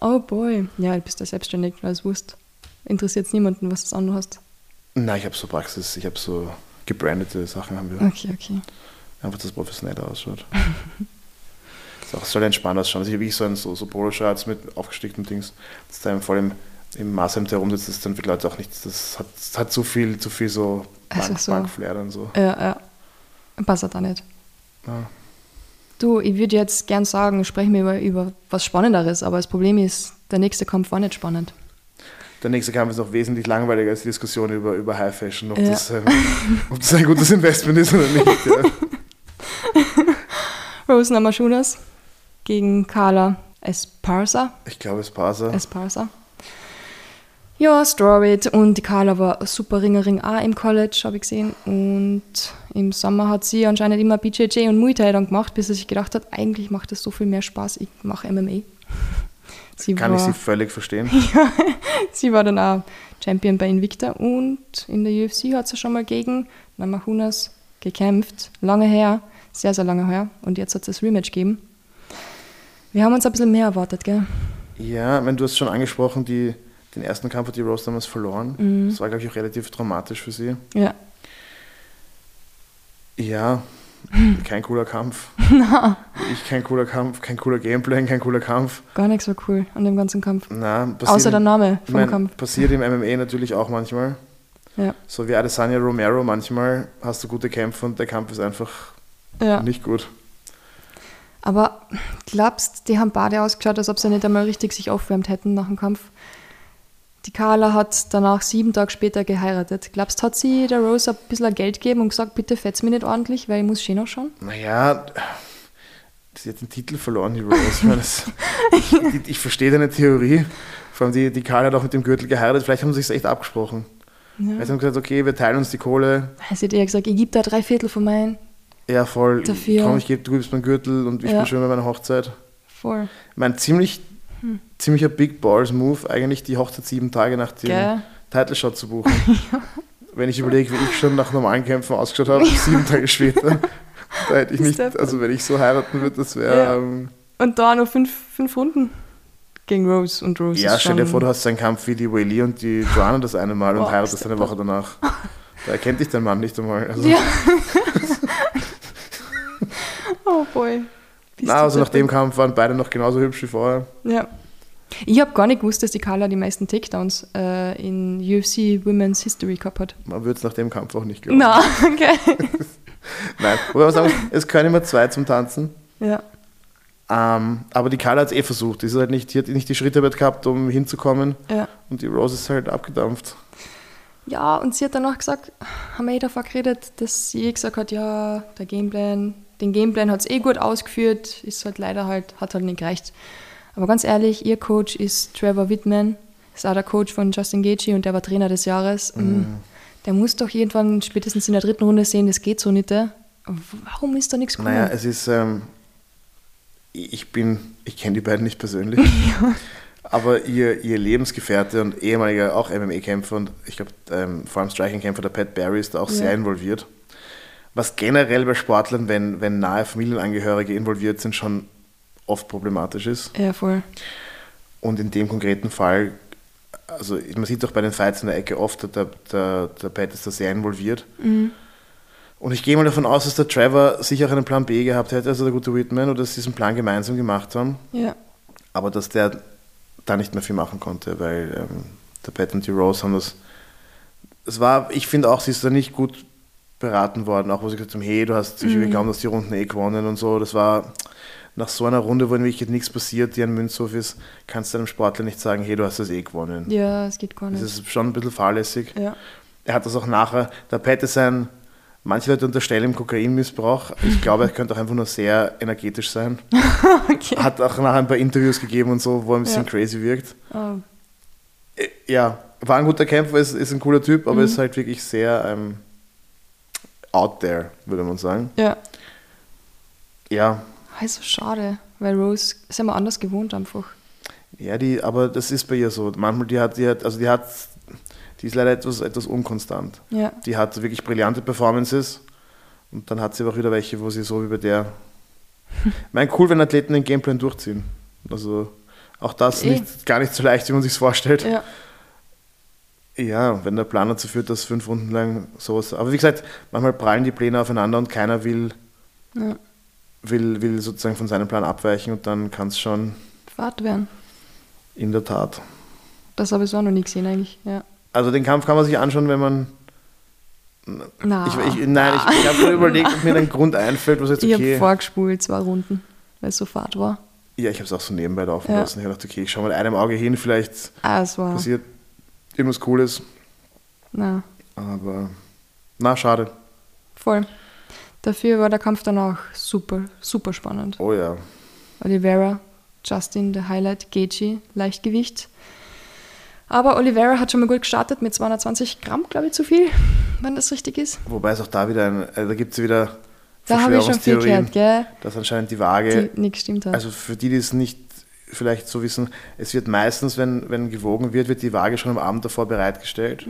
Oh boy. Ja, du bist ja selbstständig, als Wurst. Interessiert es niemanden, was du an hast. Nein, ich habe so Praxis, ich habe so gebrandete Sachen haben wir. Okay, okay. Einfach, dass es professioneller ausschaut. Es auch- es soll entspannt ausschauen. Also ich habe so, ein, so, so Poloshirts mit aufgestickten Dings, das da voll im, im Maßhemd herumsitzt, das ist dann für Leute auch nichts. Das hat, das hat zu viel, zu viel so Also Bank, so- Bankflair dann so. Ja, ja. Passt halt auch nicht. Ja. Du, ich würde jetzt gern sagen, sprechen wir über, über was Spannenderes, aber das Problem ist, der nächste Kampf war nicht spannend. Der nächste Kampf ist noch wesentlich langweiliger als die Diskussion über, über High Fashion, ob, Ja. das, ähm, ob das ein gutes Investment ist oder nicht. Ja. Rose Namajunas gegen Carla Esparza. Ich glaube, es passt. Esparza. Ja, Strawweight und die Carla war super Ringerin auch im College, habe ich gesehen. Und im Sommer hat sie anscheinend immer BJJ und Muay Thai dann gemacht, bis sie sich gedacht hat, eigentlich macht das so viel mehr Spaß, ich mache MMA. Sie Kann war, ich sie völlig verstehen. sie war dann auch Champion bei Invicta und in der UFC hat sie schon mal gegen Namajunas gekämpft. Lange her, sehr, sehr lange her. Und jetzt hat es das Rematch gegeben. Wir haben uns ein bisschen mehr erwartet, gell? Ja, wenn du hast schon angesprochen, die, den ersten Kampf hat die Rose damals verloren. Mhm. Das war, glaube ich, auch relativ dramatisch für sie. Ja. Ja, kein cooler Kampf. Ich kein cooler Kampf, kein cooler Gameplay, kein cooler Kampf. Gar nicht so cool an dem ganzen Kampf. Na, Außer der Name vom mein, Kampf. Passiert im MMA natürlich auch manchmal. Ja. So wie Adesanya Romero, manchmal hast du gute Kämpfe und der Kampf ist einfach ja. nicht gut. Aber glaubst, die haben beide ausgeschaut, als ob sie nicht einmal richtig sich aufwärmt hätten nach dem Kampf. Die Carla hat danach sieben Tage später geheiratet. Glaubst du, hat sie der Rose ein bisschen Geld gegeben und gesagt, bitte fetz mich nicht ordentlich, weil ich muss schön noch schauen? Naja, sie hat den Titel verloren, die Rose. Ich, das, ich, ich verstehe deine Theorie. Vor allem die, die Carla hat auch mit dem Gürtel geheiratet. Vielleicht haben sie sich echt abgesprochen. Ja. Haben sie gesagt, okay, wir teilen uns die Kohle. Sie hat eher gesagt, ich gebe da drei Viertel von meinen. Ja, voll. Dafür. Komm, ich gebe, du gibst meinen Gürtel und ich Ja. bin schön bei meiner Hochzeit. Voll. Ich meine, ziemlich, ziemlicher Big Balls Move, eigentlich die Hochzeit sieben Tage nach dem Gell? Title Shot zu buchen. Wenn ich überlege, wie ich schon nach normalen Kämpfen ausgeschaut habe, sieben Tage später, da hätte ich nicht, also wenn ich so heiraten würde, das wäre. Ja. Ähm, Und da noch fünf, fünf Runden gegen Rose und Rose ja, stell dir vor, du hast einen Kampf wie die Whaley und die Joanna das eine Mal und Boah, heiratest eine Woche danach. Da erkennt dich dein Mann nicht einmal. Also, Ja. oh boy. Bist na, also nach dem. Kampf waren beide noch genauso hübsch wie vorher. Ja. Ich habe gar nicht gewusst, dass die Carla die meisten Takedowns äh, in UFC Women's History gehabt hat. Man würde es nach dem Kampf auch nicht glauben. Na, okay. Nein, wobei man sagen, es können immer zwei zum Tanzen. ja. Ähm, aber die Carla hat es eh versucht. Die, ist halt nicht, die hat nicht die Schrittarbeit gehabt, um hinzukommen. ja. Und die Rose ist halt abgedampft. Ja, und sie hat danach gesagt, haben wir eh davor geredet, dass sie eh gesagt hat, ja, der Gameplan, den Gameplan hat es eh gut ausgeführt, ist halt leider halt, hat halt nicht gereicht. Aber ganz ehrlich, ihr Coach ist Trevor Whitman, ist auch der Coach von Justin Gaethje und der war Trainer des Jahres. Mm, Der muss doch irgendwann spätestens in der dritten Runde sehen, das geht so nicht. Warum ist da nichts gekommen? Naja, es ist, ähm, ich bin, ich kenne die beiden nicht persönlich, aber ihr, ihr Lebensgefährte und ehemaliger auch MMA-Kämpfer und ich glaube ähm, vor allem Striking-Kämpfer, der Pat Barry ist da auch Ja. sehr involviert. Was generell bei Sportlern, wenn, wenn nahe Familienangehörige involviert sind, schon oft problematisch ist. ja, voll. Und in dem konkreten Fall, also man sieht doch bei den Fights in der Ecke oft, der, der, der Pat ist da sehr involviert. Und ich gehe mal davon aus, dass der Trevor sicher auch einen Plan B gehabt hätte, also der gute Whitman, oder dass sie diesen Plan gemeinsam gemacht haben. Ja, Aber dass der da nicht mehr viel machen konnte, weil ähm, der Pat und die Rose haben das. Es war, ich finde auch, sie ist da nicht gut beraten worden, auch wo sie gesagt haben, hey, du hast sicher geglaubt, dass die Runden eh gewonnen und so. Das war nach so einer Runde, wo in Wirklichkeit nichts passiert, die ein Münzhof ist, kannst du einem Sportler nicht sagen, hey, du hast das eh gewonnen. ja, es geht gar Das nicht. ist schon ein bisschen fahrlässig. Ja, Er hat das auch nachher, der Pat ist ein, manche Leute unterstellen ihm Kokainmissbrauch. Ich glaube, er könnte auch einfach nur sehr energetisch sein. okay. Hat auch nachher ein paar Interviews gegeben und so, wo er ein bisschen Ja. crazy wirkt. Oh, Äh, Ja, war ein guter Kämpfer, ist, ist ein cooler Typ, aber Mhm. ist halt wirklich sehr ähm, out there, würde man sagen. ja, Ja, also schade, weil Rose ist immer anders gewohnt einfach. ja, die, aber das ist bei ihr so. Manchmal, die hat, die hat, also die hat, die ist leider etwas, etwas unkonstant. Ja, Die hat wirklich brillante Performances und dann hat sie aber auch wieder welche, wo sie so wie bei der. mein cool, wenn Athleten den Gameplan durchziehen. Also auch das Eh. nicht, gar nicht so leicht, wie man sich vorstellt. ja, Ja, wenn der Plan dazu führt, dass fünf Runden lang sowas. Aber wie gesagt, manchmal prallen die Pläne aufeinander und keiner will, ja. will, will sozusagen von seinem Plan abweichen und dann kann es schon Fahrt werden. in der Tat. Das habe ich so auch noch nie gesehen eigentlich. Ja. Also den Kampf kann man sich anschauen, wenn man. Na, Ich, ich, nein, ich, ich habe nur überlegt, ob mir ein Grund einfällt, was jetzt ich habe okay. vorgespult, zwei Runden, weil es so Fahrt war. Ja, ich habe es auch so nebenbei laufen Ja. lassen. Ich habe gedacht, okay, ich schaue mal einem Auge hin, vielleicht Ah, passiert irgendwas Cooles. Na, Aber na, schade. voll. Dafür war der Kampf dann auch super, super spannend. Oh ja. Oliveira, Justin, der Highlight, Gaethje, Leichtgewicht. Aber Oliveira hat schon mal gut gestartet mit 220 Gramm, glaube ich, zu viel, wenn das richtig ist. Wobei es auch da wieder ein, äh, da gibt es wieder Da habe ich schon viel gehört, gell? dass anscheinend die Waage Die nicht gestimmt hat. Also für die, die es nicht vielleicht so wissen, es wird meistens, wenn, wenn gewogen wird, wird die Waage schon am Abend davor bereitgestellt.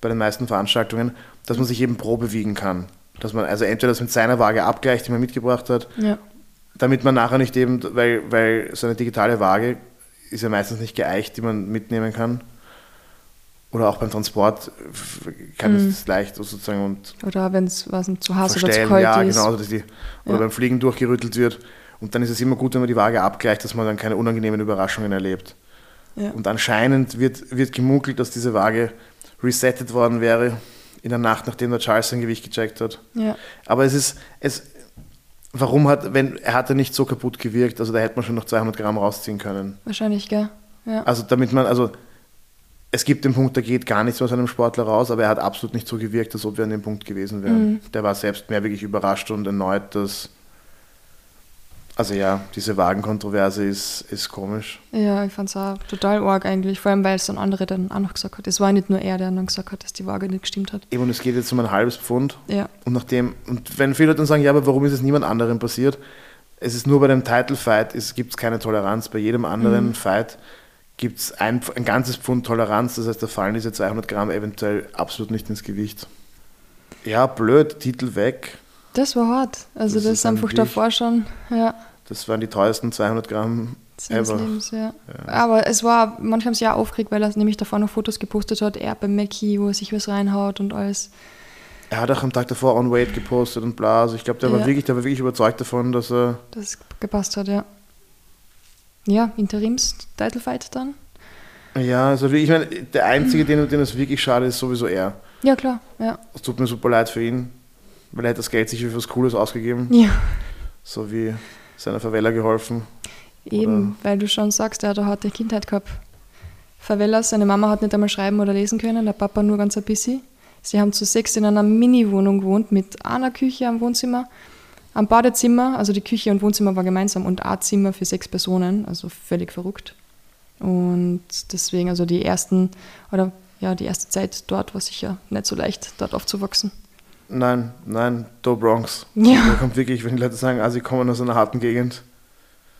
Bei den meisten Veranstaltungen, dass man sich eben probe wiegen kann. Dass man also entweder das mit seiner Waage abgleicht, die man mitgebracht hat, ja, damit man nachher nicht eben, weil, weil so eine digitale Waage ist ja meistens nicht geeicht, die man mitnehmen kann. Oder auch beim Transport kann es das leicht sozusagen und oder wenn es was zu heiß oder zu kalt ja, ist. genau, dass die, oder Ja. beim Fliegen durchgerüttelt wird. Und dann ist es immer gut, wenn man die Waage abgleicht, dass man dann keine unangenehmen Überraschungen erlebt. Ja. Und anscheinend wird, wird gemunkelt, dass diese Waage resettet worden wäre in der Nacht, nachdem der Charles sein Gewicht gecheckt hat. Ja, Aber es ist, es, warum hat, wenn, er hat ja nicht so kaputt gewirkt, also da hätte man schon noch 200 Gramm rausziehen können. wahrscheinlich, gell? Ja. Also damit man, also es gibt den Punkt, da geht gar nichts aus einem Sportler raus, aber er hat absolut nicht so gewirkt, als ob wir an dem Punkt gewesen wären. Mhm. Der war selbst mehr wirklich überrascht und erneut, dass. Also ja, diese Wagenkontroverse ist, ist komisch. Ja, ich fand es auch total arg eigentlich, vor allem weil es dann andere dann auch noch gesagt hat. Es war nicht nur er, der dann gesagt hat, dass die Waage nicht gestimmt hat. Eben, und es geht jetzt um ein halbes Pfund. Ja, Und nachdem, und wenn viele Leute dann sagen, ja, aber warum ist es niemand anderem passiert? Es ist nur bei dem Title Fight, es gibt keine Toleranz. Bei jedem anderen Mhm. Fight gibt es ein, ein ganzes Pfund Toleranz. Das heißt, da fallen diese 200 Gramm eventuell absolut nicht ins Gewicht. Ja, blöd, Titel weg. Das war hart. Also Das das, ist einfach davor schon, ja, Das waren die teuersten 200 Gramm ever. Lebens, ja. Aber es war, manche haben es ja aufgeregt, weil er nämlich davor noch Fotos gepostet hat, er bei Mackie, wo er sich was reinhaut und alles. Er hat auch am Tag davor On Weight gepostet und bla. Also ich glaube, der, war Ja. wirklich, der war wirklich überzeugt davon, dass er. dass es gepasst hat, ja. Ja, Interims-Title-Fight dann. Ja, also ich meine, der Einzige, den, den es wirklich schade ist, sowieso er. Ja, klar, ja. Es tut mir super leid für ihn, weil er hat das Geld sicher für was Cooles ausgegeben. Ja, So wie seiner Favela geholfen. eben, weil du schon sagst, er hat eine harte Kindheit gehabt. Favelas, seine Mama hat nicht einmal schreiben oder lesen können, der Papa nur ganz ein bisschen. Sie haben zu sechs in einer Mini-Wohnung gewohnt mit einer Küche am Wohnzimmer, am Badezimmer, also die Küche und Wohnzimmer war gemeinsam und ein Zimmer für sechs Personen, also völlig verrückt. Und deswegen, also die ersten, oder ja, die erste Zeit dort war sicher nicht so leicht, dort aufzuwachsen. Nein, nein, Do Bronx. Ja. Da kommt wirklich, wenn die Leute sagen, ah, sie kommen aus einer harten Gegend.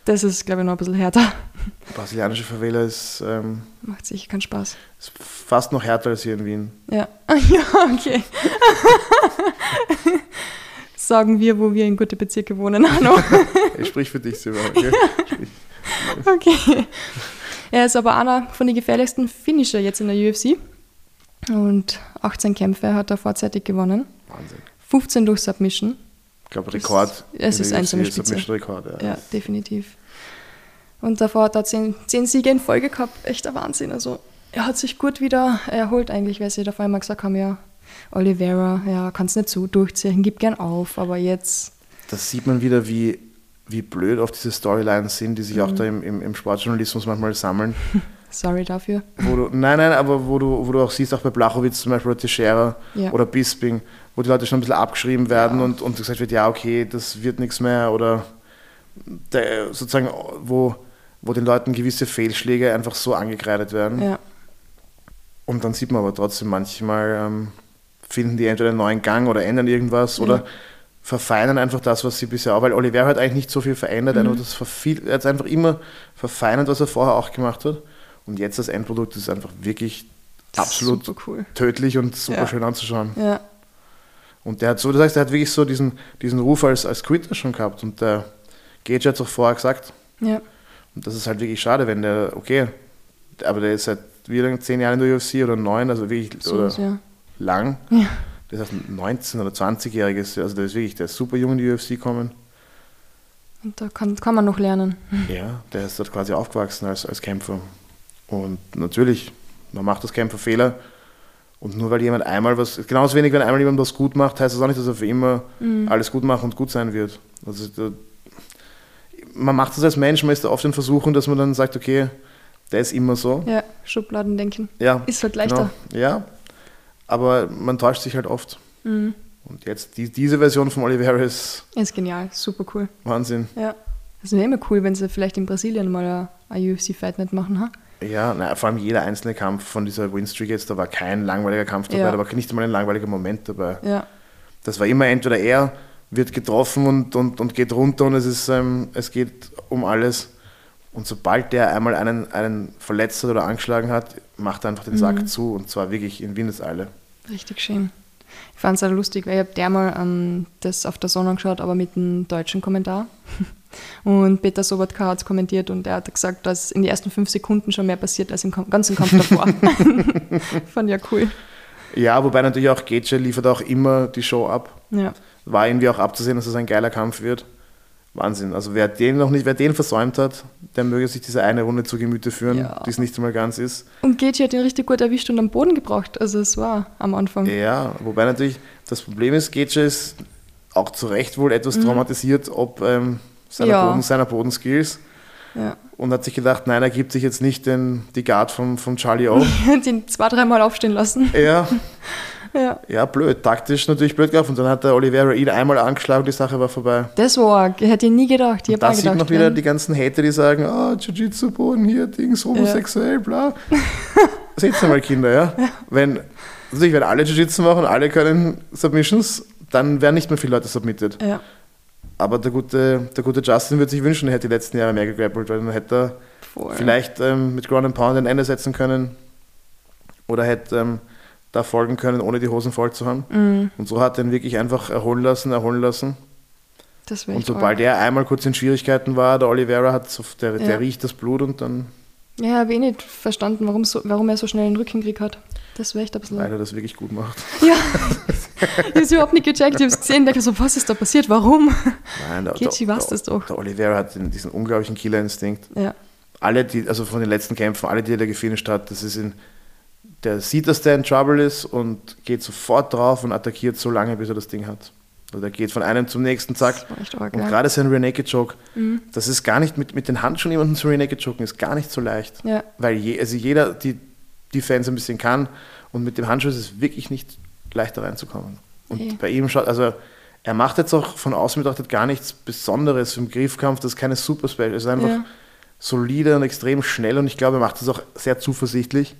Das ist, glaube ich, noch ein bisschen härter. Brasilianische Favela ist, ähm, Macht sicher keinen Spaß. ist fast noch härter als hier in Wien. Ja, ja, okay. Sagen wir, wo wir in gute Bezirke wohnen, Hanno. Ich sprich für dich, Silber. Okay? Okay. Er ist aber einer von den gefährlichsten Finisher jetzt in der UFC. Und 18 Kämpfe hat er vorzeitig gewonnen. Wahnsinn. 15 durch Submission. Ich glaube, Rekord. es ist Spitze. Submission-Rekord, ja. Ja, definitiv. Und davor hat er 10, 10 Siege in Folge gehabt. Echter Wahnsinn. Also er hat sich gut wieder erholt eigentlich, weil sie davor immer gesagt haben, ja, Oliveira, ja, kannst nicht so durchziehen, gib gern auf. Aber jetzt, Das sieht man wieder, wie, wie blöd oft diese Storylines sind, die sich Mhm. auch da im, im, im Sportjournalismus manchmal sammeln. sorry dafür. Wo du, nein, nein, aber wo du, wo du auch siehst, auch bei Blachowitz zum Beispiel oder Teixeira Ja. oder Bisping, wo die Leute schon ein bisschen abgeschrieben werden Ja. und, und gesagt wird, ja, okay, das wird nichts mehr oder der, sozusagen, wo, wo den Leuten gewisse Fehlschläge einfach so angekreidet werden. Ja, Und dann sieht man aber trotzdem manchmal, ähm, finden die entweder einen neuen Gang oder ändern irgendwas Ja. oder verfeinern einfach das, was sie bisher auch, weil Oliver hat eigentlich nicht so viel verändert, Mhm. das verfiel, er hat einfach immer verfeinert, was er vorher auch gemacht hat. Und jetzt das Endprodukt ist einfach wirklich das absolut Ist cool. tödlich und super Ja. schön anzuschauen. Ja, Und der hat so, das heißt, der hat wirklich so diesen, diesen Ruf als, als Quitter schon gehabt. Und der Gage hat es auch vorher gesagt. ja, Und das ist halt wirklich schade, wenn der, okay, aber der ist seit wie lange, zehn Jahren in der UFC oder neun, also wirklich so oder ist, ja. lang. Ja, Das heißt, ein 19- oder 20-Jähriges, also der ist wirklich, der ist super jung in die UFC gekommen. und da kann, kann man noch lernen. Ja, der ist dort quasi aufgewachsen als, als Kämpfer. Und natürlich, man macht als Kämpfer Fehler. Und nur weil jemand einmal was, genauso wenig, wenn einmal jemand was gut macht, heißt das auch nicht, dass er für immer Mhm. alles gut machen und gut sein wird. Also da, man macht das als Mensch, man ist da oft in Versuchung, dass man dann sagt, okay, der ist immer so. Ja, Schubladen denken. Ja, Ist halt leichter. Genau. Ja, aber man täuscht sich halt oft. Mhm. Und jetzt, die, diese Version von Oliveira ist Ist genial, super cool. Wahnsinn. Ja. Das wäre immer cool, wenn sie vielleicht in Brasilien mal ein UFC-Fight nicht machen, ha? Ja, na, vor allem jeder einzelne Kampf von dieser Winstreak jetzt, da war kein langweiliger Kampf dabei, Ja. da war nicht einmal ein langweiliger Moment dabei. Ja, Das war immer entweder er wird getroffen und, und, und geht runter und es, ist, ähm, es geht um alles. Und sobald der einmal einen, einen verletzt hat oder angeschlagen hat, macht er einfach den Mhm. Sack zu und zwar wirklich in Windeseile. richtig schön. Ich fand es auch lustig, weil ich habe der mal ähm, das auf der Sonne angeschaut, aber mit einem deutschen Kommentar. Und Peter Sobotka hat es kommentiert und er hat gesagt, dass in den ersten fünf Sekunden schon mehr passiert als im ganzen Kampf davor. fand ja cool. Ja, wobei natürlich auch Gage liefert auch immer die Show ab. Ja, War irgendwie auch abzusehen, dass es ein geiler Kampf wird. Wahnsinn. Also wer den noch nicht, wer den versäumt hat, der möge sich diese eine Runde zu Gemüte führen, Ja. die es nicht einmal ganz ist. Und Gaethje hat ihn richtig gut erwischt und am Boden gebracht. Also es war am Anfang. Ja, wobei natürlich das Problem ist, Gage ist auch zu Recht wohl etwas traumatisiert, ob ähm, seiner, Ja. Boden, seiner Bodenskills. Ja. und hat sich gedacht, nein, er gibt sich jetzt nicht den, die Guard vom, vom Charlie O. Den zwei, dreimal aufstehen lassen. ja, Ja. ja, blöd, taktisch natürlich blöd gelaufen. Und dann hat der Oliveira ihn einmal angeschlagen, die Sache war vorbei. Das war arg. Ich hätte ich nie gedacht. Ich Und da auch sieht gedacht, man noch wieder wenn- die ganzen Hater, die sagen, oh, Jiu-Jitsu-Boden hier, Dings, homosexuell, bla. Seht ihr mal, Kinder, ja? Wenn, natürlich, wenn alle Jiu-Jitsu machen, alle können Submissions, dann werden nicht mehr viele Leute submitted. Ja, Aber der gute, der gute Justin würde sich wünschen, er hätte die letzten Jahre mehr gegrappelt, weil dann hätte er voll. vielleicht ähm, mit Ground and Pound ein Ende setzen können oder hätte ähm, da folgen können, ohne die Hosen voll zu haben. Mhm, Und so hat er ihn wirklich einfach erholen lassen, erholen lassen. Und sobald arg. er einmal kurz in Schwierigkeiten war, der Oliveira hat der, Ja. der riecht das Blut und dann, Ja, habe ich nicht verstanden, warum, so, warum er so schnell einen Rückenkrieg hat. Das wäre echt bisschen. weil er das wirklich gut macht. Ja, ich habe es überhaupt nicht gecheckt. Ich habe es gesehen, dachte so, was ist da passiert? Warum? Nein, der, der, weiß das doch. Der Oliveira hat diesen unglaublichen Killerinstinkt. Ja, Alle, die, also von den letzten Kämpfen, alle, die er gefinisht hat, das ist in, der sieht, dass der in Trouble ist und geht sofort drauf und attackiert so lange, bis er das Ding hat. Also er geht von einem zum nächsten, zack. Und Ja. gerade sein Rear Naked Choke, Mhm. das ist gar nicht, mit, mit den Handschuhen jemanden zu Rear Naked choken, ist gar nicht so leicht. ja, Weil je, also jeder die Defense ein bisschen kann und mit dem Handschuh ist es wirklich nicht leichter reinzukommen. Und Eh. bei ihm schaut, also er macht jetzt auch von außen betrachtet gar nichts Besonderes im Griffkampf, das ist keine Super Special, es ist einfach Ja. solide und extrem schnell und ich glaube, er macht das auch sehr zuversichtlich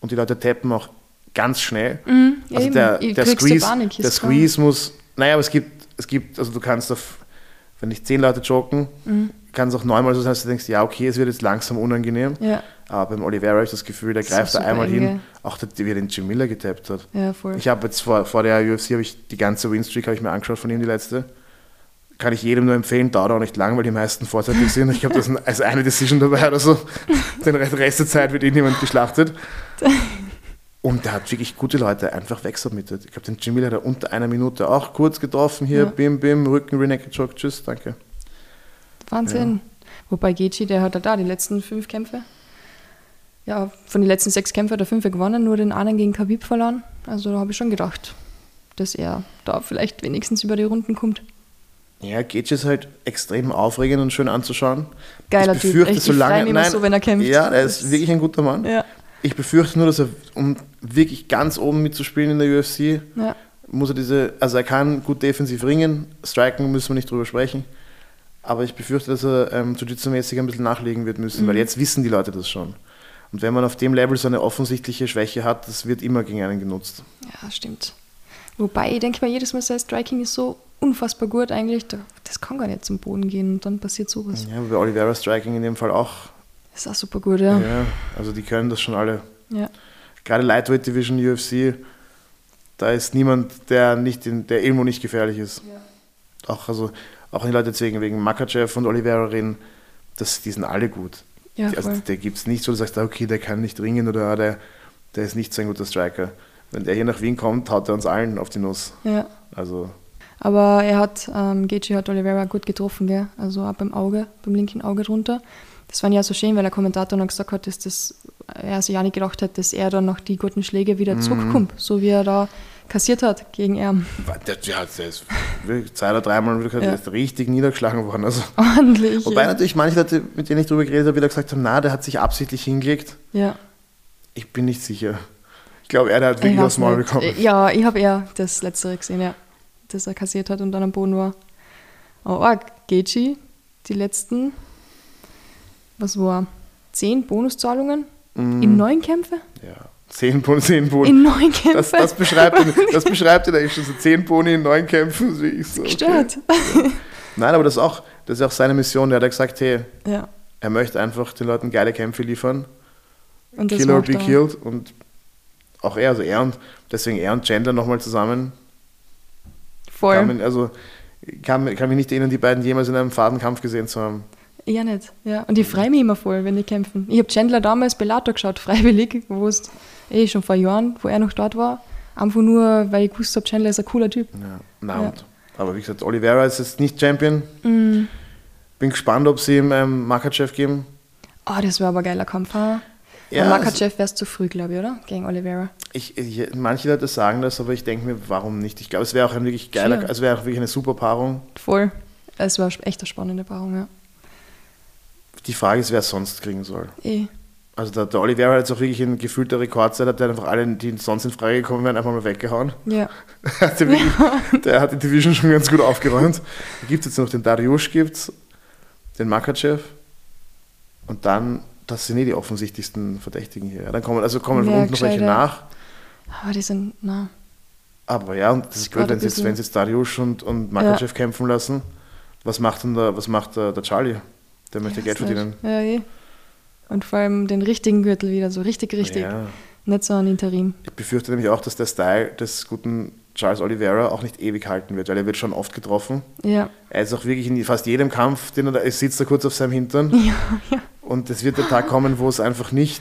und die Leute tappen auch ganz schnell. Mhm, Also eben. der, der Squeeze, der. Squeeze muss, naja, aber es gibt, es gibt, also du kannst auf, wenn dich zehn Leute joken, Mhm. kann es auch neunmal so sein, dass du denkst, ja, okay, es wird jetzt langsam unangenehm. Ja, Aber beim Oliveira habe ich das Gefühl, der Das greift da einmal hin, gell? auch der, wie er den Jim Miller getappt hat. ja, voll. Ich habe jetzt vor, vor der UFC habe ich die ganze Winstreak habe ich mir angeschaut von ihm, die letzte. Kann ich jedem nur empfehlen, dauert auch nicht lang, weil die meisten vorzeitig sind. Ich glaube, da ist also eine Decision dabei oder so. Den Rest der Zeit wird niemand geschlachtet. Und der hat wirklich gute Leute einfach wegsubmitted. Ich glaube, den Jim Miller hat er unter einer Minute auch kurz getroffen hier, Ja. bim, bim, Rücken, Reneked Choke, tschüss, danke. Wahnsinn. Wobei Gaethje, der hat ja da die letzten fünf Kämpfe. Ja, von den letzten sechs Kämpfen hat er fünf gewonnen, nur den einen gegen Khabib verloren. Also da habe ich schon gedacht, dass er da vielleicht wenigstens über die Runden kommt. Ja, Gage ist halt extrem aufregend und schön anzuschauen. Geiler ich Typ, befürchte, echt, ich solange, freu mich immer nein, so, wenn er kämpft. Ja, er Das ist wirklich ein guter Mann. Ja, Ich befürchte nur, dass er, um wirklich ganz oben mitzuspielen in der UFC, ja, muss er diese, also er kann gut defensiv ringen, striken müssen wir nicht drüber sprechen, aber ich befürchte, dass er ähm, Jiu-Jitsu-mäßig ein bisschen nachlegen wird müssen, Mhm. weil jetzt wissen die Leute das schon. Und wenn man auf dem Level so eine offensichtliche Schwäche hat, das wird immer gegen einen genutzt. ja, stimmt. Wobei, ich denke mir jedes Mal, sein Striking ist so unfassbar gut eigentlich, da- das kann gar nicht zum Boden gehen und dann passiert sowas. Ja, bei Oliveira Striking in dem Fall auch. Das ist auch super gut, ja. Ja, also die können das schon alle. ja. Gerade Lightweight Division UFC, da ist niemand, der nicht in, der irgendwo nicht gefährlich ist. Auch, also, auch die Leute deswegen wegen Makachev und Oliveira reden, das, die sind alle gut. Ja, also, der gibt es nicht so, du sagst, okay, der kann nicht ringen oder ah, der, der ist nicht so ein guter Striker. Wenn der hier nach Wien kommt, haut er uns allen auf die Nuss. ja. Also, Aber er hat, ähm, Gaethje hat Oliveira gut getroffen, gell? Also auch beim Auge, beim linken Auge drunter. Das ich ja so schön, weil der Kommentator noch gesagt hat, dass das, er sich ja nicht gedacht hat, dass er dann noch die guten Schläge wieder zurückkommt, so wie er da kassiert hat gegen ihn. der, ist wirklich zwei oder dreimal wirklich Ja. richtig niedergeschlagen worden. Also, Ordentlich. wobei ja. natürlich manche Leute, mit denen ich darüber geredet habe, wieder gesagt haben, na, der hat sich absichtlich hingelegt. ja. Ich bin nicht sicher. Ich glaube, er hat Ich wirklich aufs Maul bekommen. Ja, ich habe eher das letztere gesehen, ja. Dass er kassiert hat und dann am Boden war. Aber arg, Gaethje, die letzten, was war, zehn Bonuszahlungen Mhm. in neun Kämpfe? Ja, zehn Boni, zehn Boni. In neun Kämpfe? Das, das, beschreibt ihn, das beschreibt ihn eigentlich schon so zehn Boni in neun Kämpfen. Ist wirklich so, okay. Gestört. Nein, aber das ist, auch, das ist auch seine Mission. Der hat ja gesagt, hey, Ja. er möchte einfach den Leuten geile Kämpfe liefern. Und Kill or be er. killed. Und auch er, also er und deswegen er und Chandler nochmal zusammen. Voll. Kann man, also kann, kann mich nicht erinnern, die beiden jemals in einem faden Kampf gesehen zu haben. Ja, nicht. Ja. Und ich freue mich immer voll, wenn die kämpfen. Ich habe Chandler damals Bellator geschaut, freiwillig, wo es eh schon vor Jahren, wo er noch dort war. Einfach nur, weil ich gewusst habe, Chandler ist ein cooler Typ. Ja, na Ja. und. Aber wie gesagt, Oliveira ist jetzt nicht Champion. Mm. Bin gespannt, ob sie ihm ähm, Makachev geben. Oh, das wäre aber ein geiler Kampf. Ha? Ja, Ja, Makachev wäre es zu früh, glaube ich, oder? Gegen Oliveira. Ich, ich, manche Leute sagen das, aber ich denke mir, warum nicht? Ich glaube, es wäre auch ein wirklich geiler, Sure. es wäre auch wirklich eine super Paarung. Voll. Es war echt eine spannende Paarung, ja. Die Frage ist, wer es sonst kriegen soll. Eh. Also der, der Oliveira hat jetzt auch wirklich ein gefühlter Rekordzeit, hat der einfach alle, die sonst in Frage gekommen wären, einfach mal weggehauen. Ja. Der hat, ja wirklich, der hat die Division schon ganz gut aufgeräumt. Da gibt es jetzt noch den Dariush, gibt's, den Makachev und dann, das sind eh die offensichtlichsten Verdächtigen hier. Ja, Dann kommen, also kommen Ja, unten noch welche nach. Aber die sind, na. Aber ja, und das ist blöd, wenn sie jetzt, wenn sie jetzt Dariush und, und Makachev kämpfen lassen. Was macht denn der, was macht der, der Charlie? Der möchte Ich Geld weiß verdienen. Ja, eh. Und vor allem den richtigen Gürtel wieder, so richtig, richtig. Ja. Nicht so ein Interim. Ich befürchte nämlich auch, dass der Style des guten Charles Oliveira auch nicht ewig halten wird, weil er wird schon oft getroffen. Ja. Er ist auch wirklich in fast jedem Kampf, den er da ist, sitzt er kurz auf seinem Hintern. Ja, ja. Und es wird der Tag kommen, wo es einfach nicht,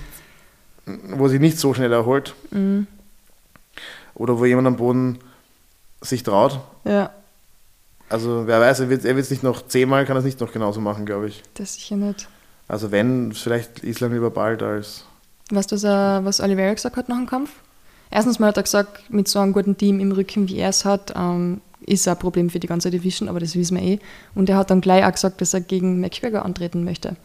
wo sich nicht so schnell erholt. Mhm. Oder wo jemand am Boden sich traut. Ja, Also wer weiß, er wird es nicht noch zehnmal, kann er es nicht noch genauso machen, glaube ich. das sicher nicht. Also wenn, vielleicht Islam lieber bald als. Weißt du, was, er, was Oliveira gesagt hat nach dem Kampf? Erstens mal hat er gesagt, mit so einem guten Team im Rücken, wie er es hat, ähm, ist ein Problem für die ganze Division, aber das wissen wir eh. Und er hat dann gleich auch gesagt, dass er gegen McGregor antreten möchte.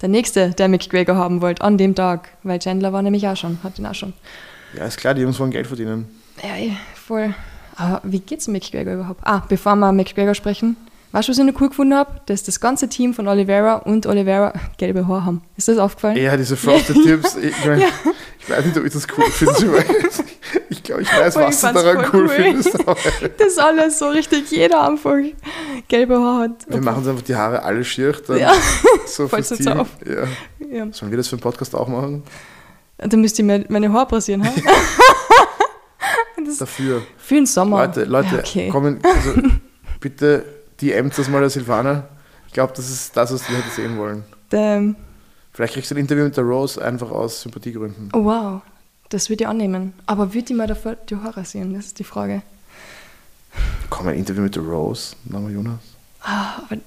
Der nächste, der McGregor haben wollte, an dem Tag, weil Chandler war nämlich auch schon, hat ihn auch schon. Ja, ist klar, die Jungs wollen Geld verdienen. Ja, eh, voll. Aber wie geht's McGregor überhaupt? Ah, bevor wir McGregor sprechen, weißt du, was ich noch cool gefunden habe? Dass das ganze Team von Oliveira und Oliveira gelbe Haare haben. Ist das aufgefallen? Ja, diese Frosted Tips. Ich, mein, ich weiß nicht, ob ich das cool finde. Ich glaube, ich weiß, Oh, ich was du daran cool, cool. findest. Das alles so richtig, jeder einfach gelbe Haare hat. wir machen uns einfach die Haare alle schier. Dann Ja, so Fällt's fürs jetzt auf. Ja. ja. Sollen wir das für den Podcast auch machen? Dann müsst ihr meine Haare pressieren, ha? Das Dafür. für den Sommer. Leute, Leute, ja, okay. kommen, also, bitte DMt das mal der Silvana. Ich glaube, das ist das, was die hätte sehen wollen. Ähm, Vielleicht kriegst du ein Interview mit der Rose einfach aus Sympathiegründen. oh, wow, das würde ich annehmen. Aber würde ich mir dafür die Haare rasieren? Das ist die Frage. Komm, ein Interview mit der Rose, Name Jonas. Ah, aber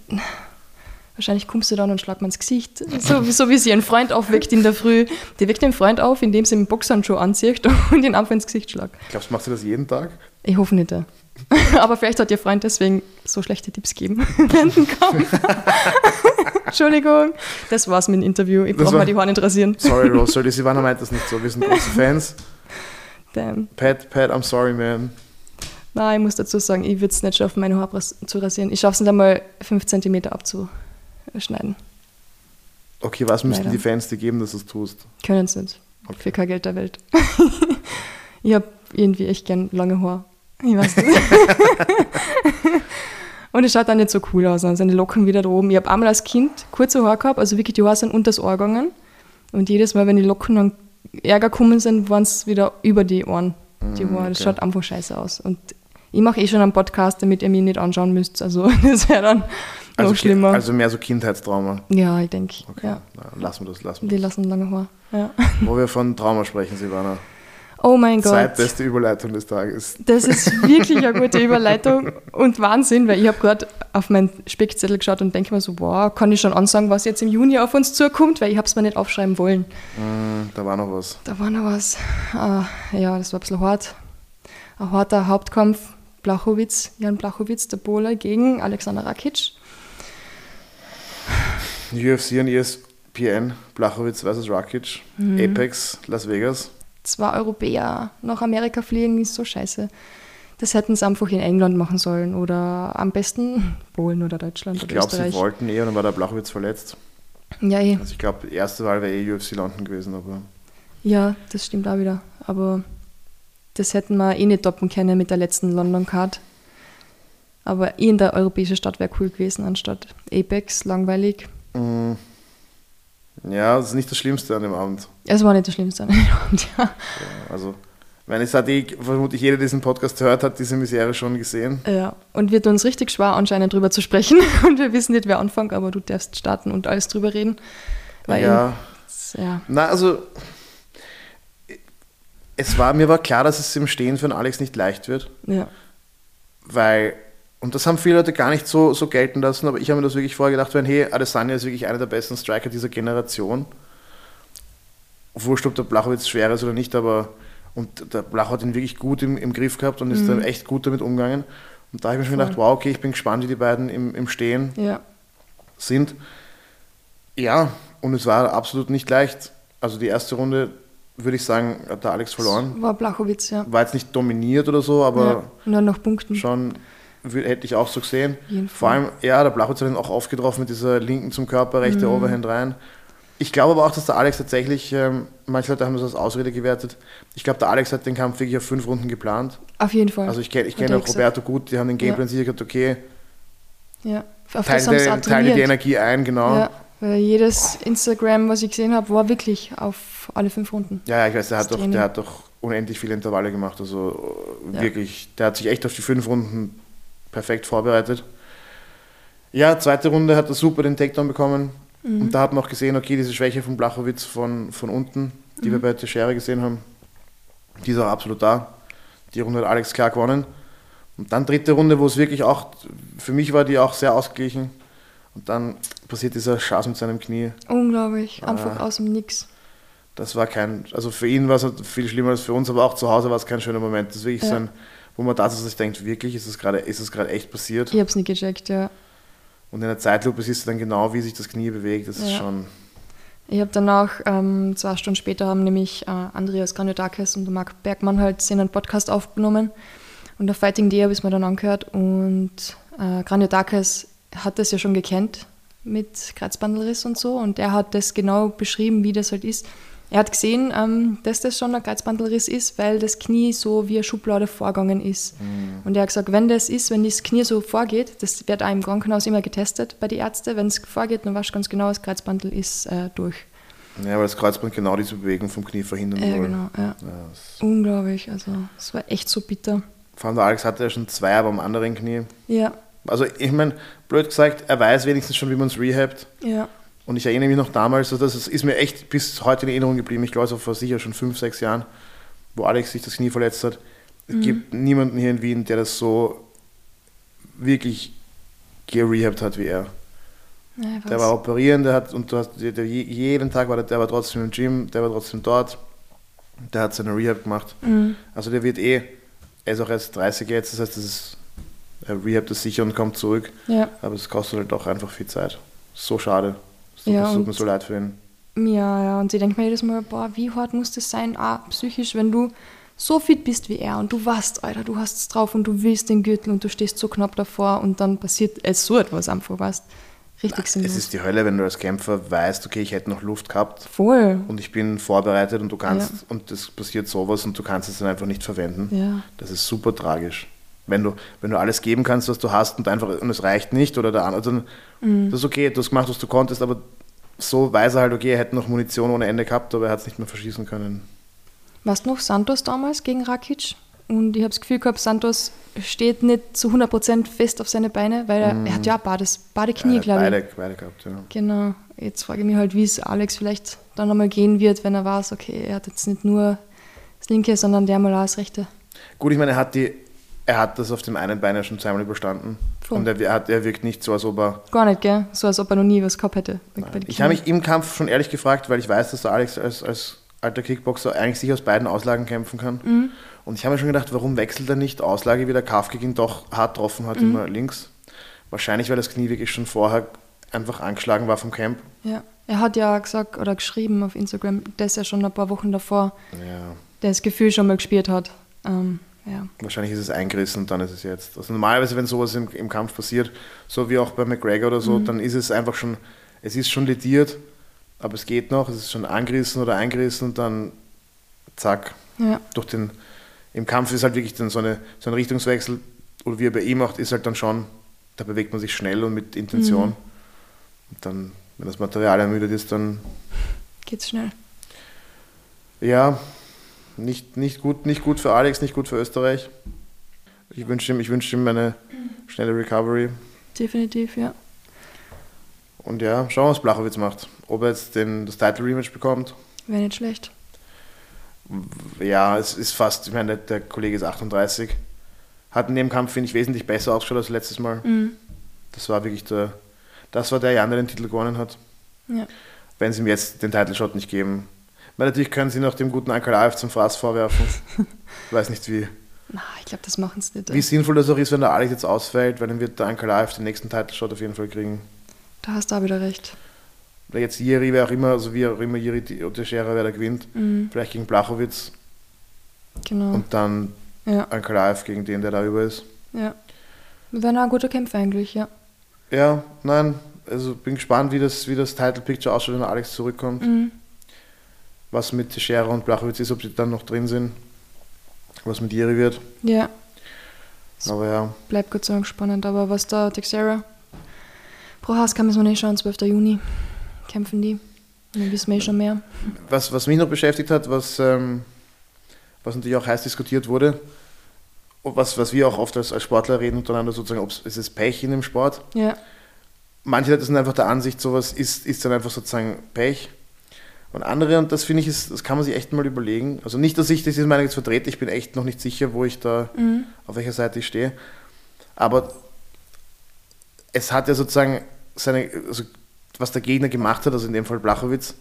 wahrscheinlich kommst du dann und schlag mir ins Gesicht. So, so wie sie einen Freund aufweckt in der Früh. Die weckt den Freund auf, indem sie einen Boxhandschuh anzieht und ihn einfach ins Gesicht schlagt. Glaubst du, machst du das jeden Tag? Ich hoffe nicht. ja. Aber vielleicht hat ihr Freund deswegen so schlechte Tipps gegeben während dem Kampf. Entschuldigung. Das war's mit dem Interview. Ich brauche mal die nicht rasieren. Sorry, Rose, sorry, die Silvana meint das nicht so. Wir sind große Fans. Damn. Pat, Pat, I'm sorry, man. Nein, ich muss dazu sagen, ich würde es nicht schaffen, meine Haare zu rasieren. Ich schaffe es nicht einmal 5 cm abzuschneiden. Okay, was müssten die Fans dir geben, dass du es tust? Können es nicht. Okay. Für kein Geld der Welt. ich habe irgendwie echt gern lange Haare. Ich weiß nicht. Und es schaut dann nicht so cool aus. Dann sind die Locken wieder da oben. Ich habe einmal als Kind kurze Haare gehabt, also wirklich die Haare sind unter das Ohr gegangen. Und jedes Mal, wenn die Locken dann Ärger gekommen sind, waren es wieder über die Ohren. Die Mm, Haare. Das okay. schaut einfach scheiße aus. Und ich mache eh schon einen Podcast, damit ihr mich nicht anschauen müsst. Also das wäre dann noch Also, schlimmer. Also mehr so Kindheitstrauma. ja, ich denke. Okay, Ja. na, lassen wir das, lassen Die wir das. lassen lange Haare. Ja. Wo wir von Trauma sprechen, Silvana. Oh mein Gott. Zweitbeste Überleitung des Tages. Das ist wirklich eine gute Überleitung und Wahnsinn, weil ich habe gerade auf meinen Speckzettel geschaut und denke mir so, wow, kann ich schon ansagen, was jetzt im Juni auf uns zukommt, weil ich habe es mir nicht aufschreiben wollen. Hm, da war noch was. Da war noch was. Ah, ja, das war ein bisschen hart. Ein harter Hauptkampf. Blachowitz, Jan Blachowitz, der Pole gegen Alexander Rakic. UFC und ESPN, Blachowitz vs. Rakic, Mhm. Apex, Las Vegas. Zwei Europäer nach Amerika fliegen ist so scheiße. Das hätten sie einfach in England machen sollen oder am besten Polen oder Deutschland Ich oder glaube, sie wollten eh und dann war der Blachowitz verletzt. Ja, eh. Also ich glaube, erste Wahl wäre eh UFC London gewesen, aber Ja, das stimmt auch wieder. Aber das hätten wir eh nicht toppen können mit der letzten London Card. Aber eh in der europäischen Stadt wäre cool gewesen, anstatt Apex, langweilig. Mm, ja, das ist nicht das Schlimmste an dem Abend. Es war nicht das Schlimmste an dem Abend, ja. Ja, also, wenn ich sage, ich, vermutlich jeder, der diesen Podcast hört, hat diese Misere schon gesehen. ja. Und wird uns richtig schwer anscheinend drüber zu sprechen. Und wir wissen nicht, wer anfängt, aber du darfst starten und alles drüber reden. Weil ja, ja. na also, es war, mir war klar, dass es im Stehen für den Alex nicht leicht wird, ja. weil, und das haben viele Leute gar nicht so, so gelten lassen, aber ich habe mir das wirklich vorher gedacht, wenn, hey, Adesanya ist wirklich einer der besten Striker dieser Generation. Wurscht, ob der Blachowitz schwer ist oder nicht, aber und der Blach hat ihn wirklich gut im, im Griff gehabt und ist da echt gut damit umgegangen. Und da habe ich mir schon gedacht, wow, okay, ich bin gespannt, wie die beiden im, im Stehen Ja. sind. Ja, und es war absolut nicht leicht. Also die erste Runde, würde ich sagen, hat der Alex verloren. War Blachowitz, ja. War jetzt nicht dominiert oder so, aber ja. Nur noch Punkten. schon hätte ich auch so gesehen. Jeden Vor allem, ja, der Blachowitz hat ihn auch aufgetroffen mit dieser linken zum Körper, rechte Mhm. Overhand rein. Ich glaube aber auch, dass der Alex tatsächlich, ähm, manche Leute haben das als Ausrede gewertet. Ich glaube, der Alex hat den Kampf wirklich auf fünf Runden geplant. Auf jeden Fall. Also ich kenne ich kenn auch. Roberto gut, die haben den Gameplan sicher gesagt, okay, ja. Auf teile, das haben teile die. Energie ein, genau. Ja, weil jedes Instagram, was ich gesehen habe, war wirklich auf alle fünf Runden. Ja, ja, ich weiß, der hat, doch, der hat doch unendlich viele Intervalle gemacht. Also Ja. wirklich, der hat sich echt auf die fünf Runden perfekt vorbereitet. Ja, zweite Runde hat er super den Takedown bekommen. Mhm. Und da hat man auch gesehen, okay, diese Schwäche von Blachowitz von, von unten, die wir Mhm. bei Teixeira gesehen haben, die ist auch absolut da. Die Runde hat Alex klar gewonnen. Und dann dritte Runde, wo es wirklich auch, für mich war die auch sehr ausgeglichen. Und dann passiert dieser Schaß mit seinem Knie. Unglaublich. Einfach Ah. aus dem Nix. Das war kein, also für ihn war es halt viel schlimmer als für uns, aber auch zu Hause war es kein schöner Moment. Das ist wirklich Ja. so ein, wo man sich denkt, wirklich, ist es gerade, ist es gerade echt passiert? Ich hab's nicht gecheckt, ja. Und in der Zeitlupe siehst du dann genau, wie sich das Knie bewegt. Das ist Ja. schon, Ich habe danach, ähm, zwei Stunden später, haben nämlich äh, Andreas Granodakis und Marc Bergmann halt einen Podcast aufgenommen. Und der Fighting Day habe ich mir dann angehört. Und äh, Granodakis hat das ja schon gekannt mit Kreuzbandelriss und so. Und er hat das genau beschrieben, wie das halt ist. Er hat gesehen, ähm, dass das schon ein Kreuzbandelriss ist, weil das Knie so wie eine Schublade vorgegangen ist. Und er hat gesagt, wenn das ist, wenn das Knie so vorgeht, das wird auch im Krankenhaus immer getestet bei den Ärzten, wenn es vorgeht, dann weißt du ganz genau, das Kreuzbandel ist äh, durch. ja, weil das Kreuzband genau diese Bewegung vom Knie verhindern Ja, soll. genau, ja. Ja, Unglaublich, also es war echt so bitter. vor allem der Alex hatte ja schon zwei beim anderen Knie. Ja, Also ich meine, blöd gesagt, er weiß wenigstens schon, wie man es rehabt. ja, Und ich erinnere mich noch damals, also das ist- mir echt bis heute in Erinnerung geblieben. Ich glaube, es war vor sicher schon fünf, sechs Jahren, wo Alex sich das Knie verletzt hat. Es Mhm. gibt niemanden hier in Wien, der das so wirklich gerehabt hat wie er. ja Der war operieren, der hat, und du hast, der, der, je- jeden Tag war der, der war trotzdem im Gym, der war trotzdem dort, der hat seine Rehab gemacht. Mhm. Also der wird eh, er ist auch erst 30 jetzt, das heißt, das ist, er rehabt das sicher und kommt zurück. Ja, Aber es kostet halt auch einfach viel Zeit. So schade. Es tut, Ja, es mir so leid für ihn. ja, ja, und ich denke mir jedes Mal, boah, wie hart muss das sein, ah, psychisch, wenn du so fit bist wie er und du weißt, Alter, du hast es drauf und du willst den Gürtel und du stehst so knapp davor und dann passiert es so etwas einfach, weißt Richtig Es sinnlos. ist die Hölle, wenn du als Kämpfer weißt, okay, ich hätte noch Luft gehabt Voll. und ich bin vorbereitet und du kannst, Ja. und es passiert sowas und du kannst es dann einfach nicht verwenden. Ja. Das ist super tragisch. Wenn du, wenn du alles geben kannst, was du hast und einfach und es reicht nicht oder der andere, dann Mhm. das ist okay, du hast gemacht, was du konntest, aber so weiß er halt, okay, er hätte noch Munition ohne Ende gehabt, aber er hat es nicht mehr verschießen können. Weißt du noch, Santos damals gegen Rakic? Und ich habe das Gefühl gehabt, Santos steht nicht zu 100% fest auf seine Beine, weil er, er hat ja Bades, Badeknie, Er hat glaube ich. beide, beide gehabt, ja. Genau. Jetzt frage ich mich halt, wie es Alex vielleicht dann einmal gehen wird, wenn er weiß, okay, er hat jetzt nicht nur das linke, sondern der mal auch das rechte. Gut, ich meine, er hat, die, er hat das auf dem einen Bein ja schon zweimal überstanden. Voll. Und er, er, hat, er wirkt nicht so, als ob er Gar nicht, gell? So als ob er noch nie was gehabt hätte. Ich habe mich im Kampf schon ehrlich gefragt, weil ich weiß, dass der Alex als, als alter Kickboxer eigentlich sich aus beiden Auslagen kämpfen kann. Mhm. Und ich habe mir schon gedacht, warum wechselt er nicht Auslage, wie der Kafkick ihn doch hart getroffen Mhm. hat, immer links. Wahrscheinlich, weil das Knie wirklich schon vorher einfach angeschlagen war vom Camp. Ja. Er hat ja gesagt oder geschrieben auf Instagram, dass er schon ein paar Wochen davor Ja, das Gefühl schon mal gespielt hat. Ähm, ja. wahrscheinlich ist es eingerissen und dann ist es jetzt. Also normalerweise, wenn sowas im, im Kampf passiert, so wie auch bei McGregor oder Mhm. so, dann ist es einfach schon, es ist schon lediert, aber es geht noch, es ist schon angerissen oder eingerissen und dann zack, ja. durch den, im Kampf ist halt wirklich dann so, eine, so ein Richtungswechsel, oder wie er bei ihm macht, ist halt dann schon, da bewegt man sich schnell und mit Intention. Mhm. Und dann, wenn das Material ermüdet ist, dann, Geht's schnell. ja, nicht, nicht, gut, nicht gut für Alex, nicht gut für Österreich. Ich wünsche ihm, ich wünsche ihm eine schnelle Recovery. Definitiv, ja. Und ja, schauen wir, was Blachowitz macht. Ob er jetzt den, das Title Rematch bekommt. Wäre nicht schlecht. Ja, es ist fast, ich meine, der Kollege ist 38. Hat in dem Kampf, finde ich, wesentlich besser ausgeschaut als letztes Mal. Mhm. Das war wirklich der, das war der Jan, der den Titel gewonnen hat. Ja. Wenn sie ihm jetzt den Title Shot nicht geben. Weil natürlich können sie noch dem guten Ankalaev zum Fraß vorwerfen. ich weiß nicht wie. Na, ich glaube, das machen sie nicht. Wie sinnvoll das auch ist, wenn der Alex jetzt ausfällt, weil dann wird der Ankalaev den nächsten Title Shot auf jeden Fall kriegen. Da hast du auch wieder recht. Oder jetzt Jiri, wer auch immer, also wie auch immer Jiri Teixeira, wer da gewinnt. Mhm. Vielleicht gegen Blachowitz Genau. und dann ja, Ankalaev gegen den, der da über ist. ja. Wären auch gute Kämpfe eigentlich, ja. Ja, nein, also bin gespannt, wie das, wie das Title Picture ausschaut, wenn Alex zurückkommt. Mhm. Was mit Teixeira und Blachowitz ist, ob die dann noch drin sind. Was mit Jiri wird. Ja, Aber ja, bleibt Gott sei Dank spannend. Aber was da Texera Prohaska müssen wir nicht schauen, 12. Juni kämpfen die. Dann wissen wir eh schon mehr. was, was mich noch beschäftigt hat, was, ähm, was natürlich auch heiß diskutiert wurde, was, was wir auch oft als, als Sportler reden untereinander, sozusagen, ob es ist Pech in dem Sport. Ja, Manche Leute sind einfach der Ansicht, sowas ist, ist dann einfach sozusagen Pech. Und andere, und das finde ich, ist, das kann man sich echt mal überlegen. Also nicht, dass ich diese Meinung jetzt vertrete, ich bin echt noch nicht sicher, wo ich da, mhm. auf welcher Seite ich stehe. Aber es hat ja sozusagen seine, also was der Gegner gemacht hat, also in dem Fall Blachowitz,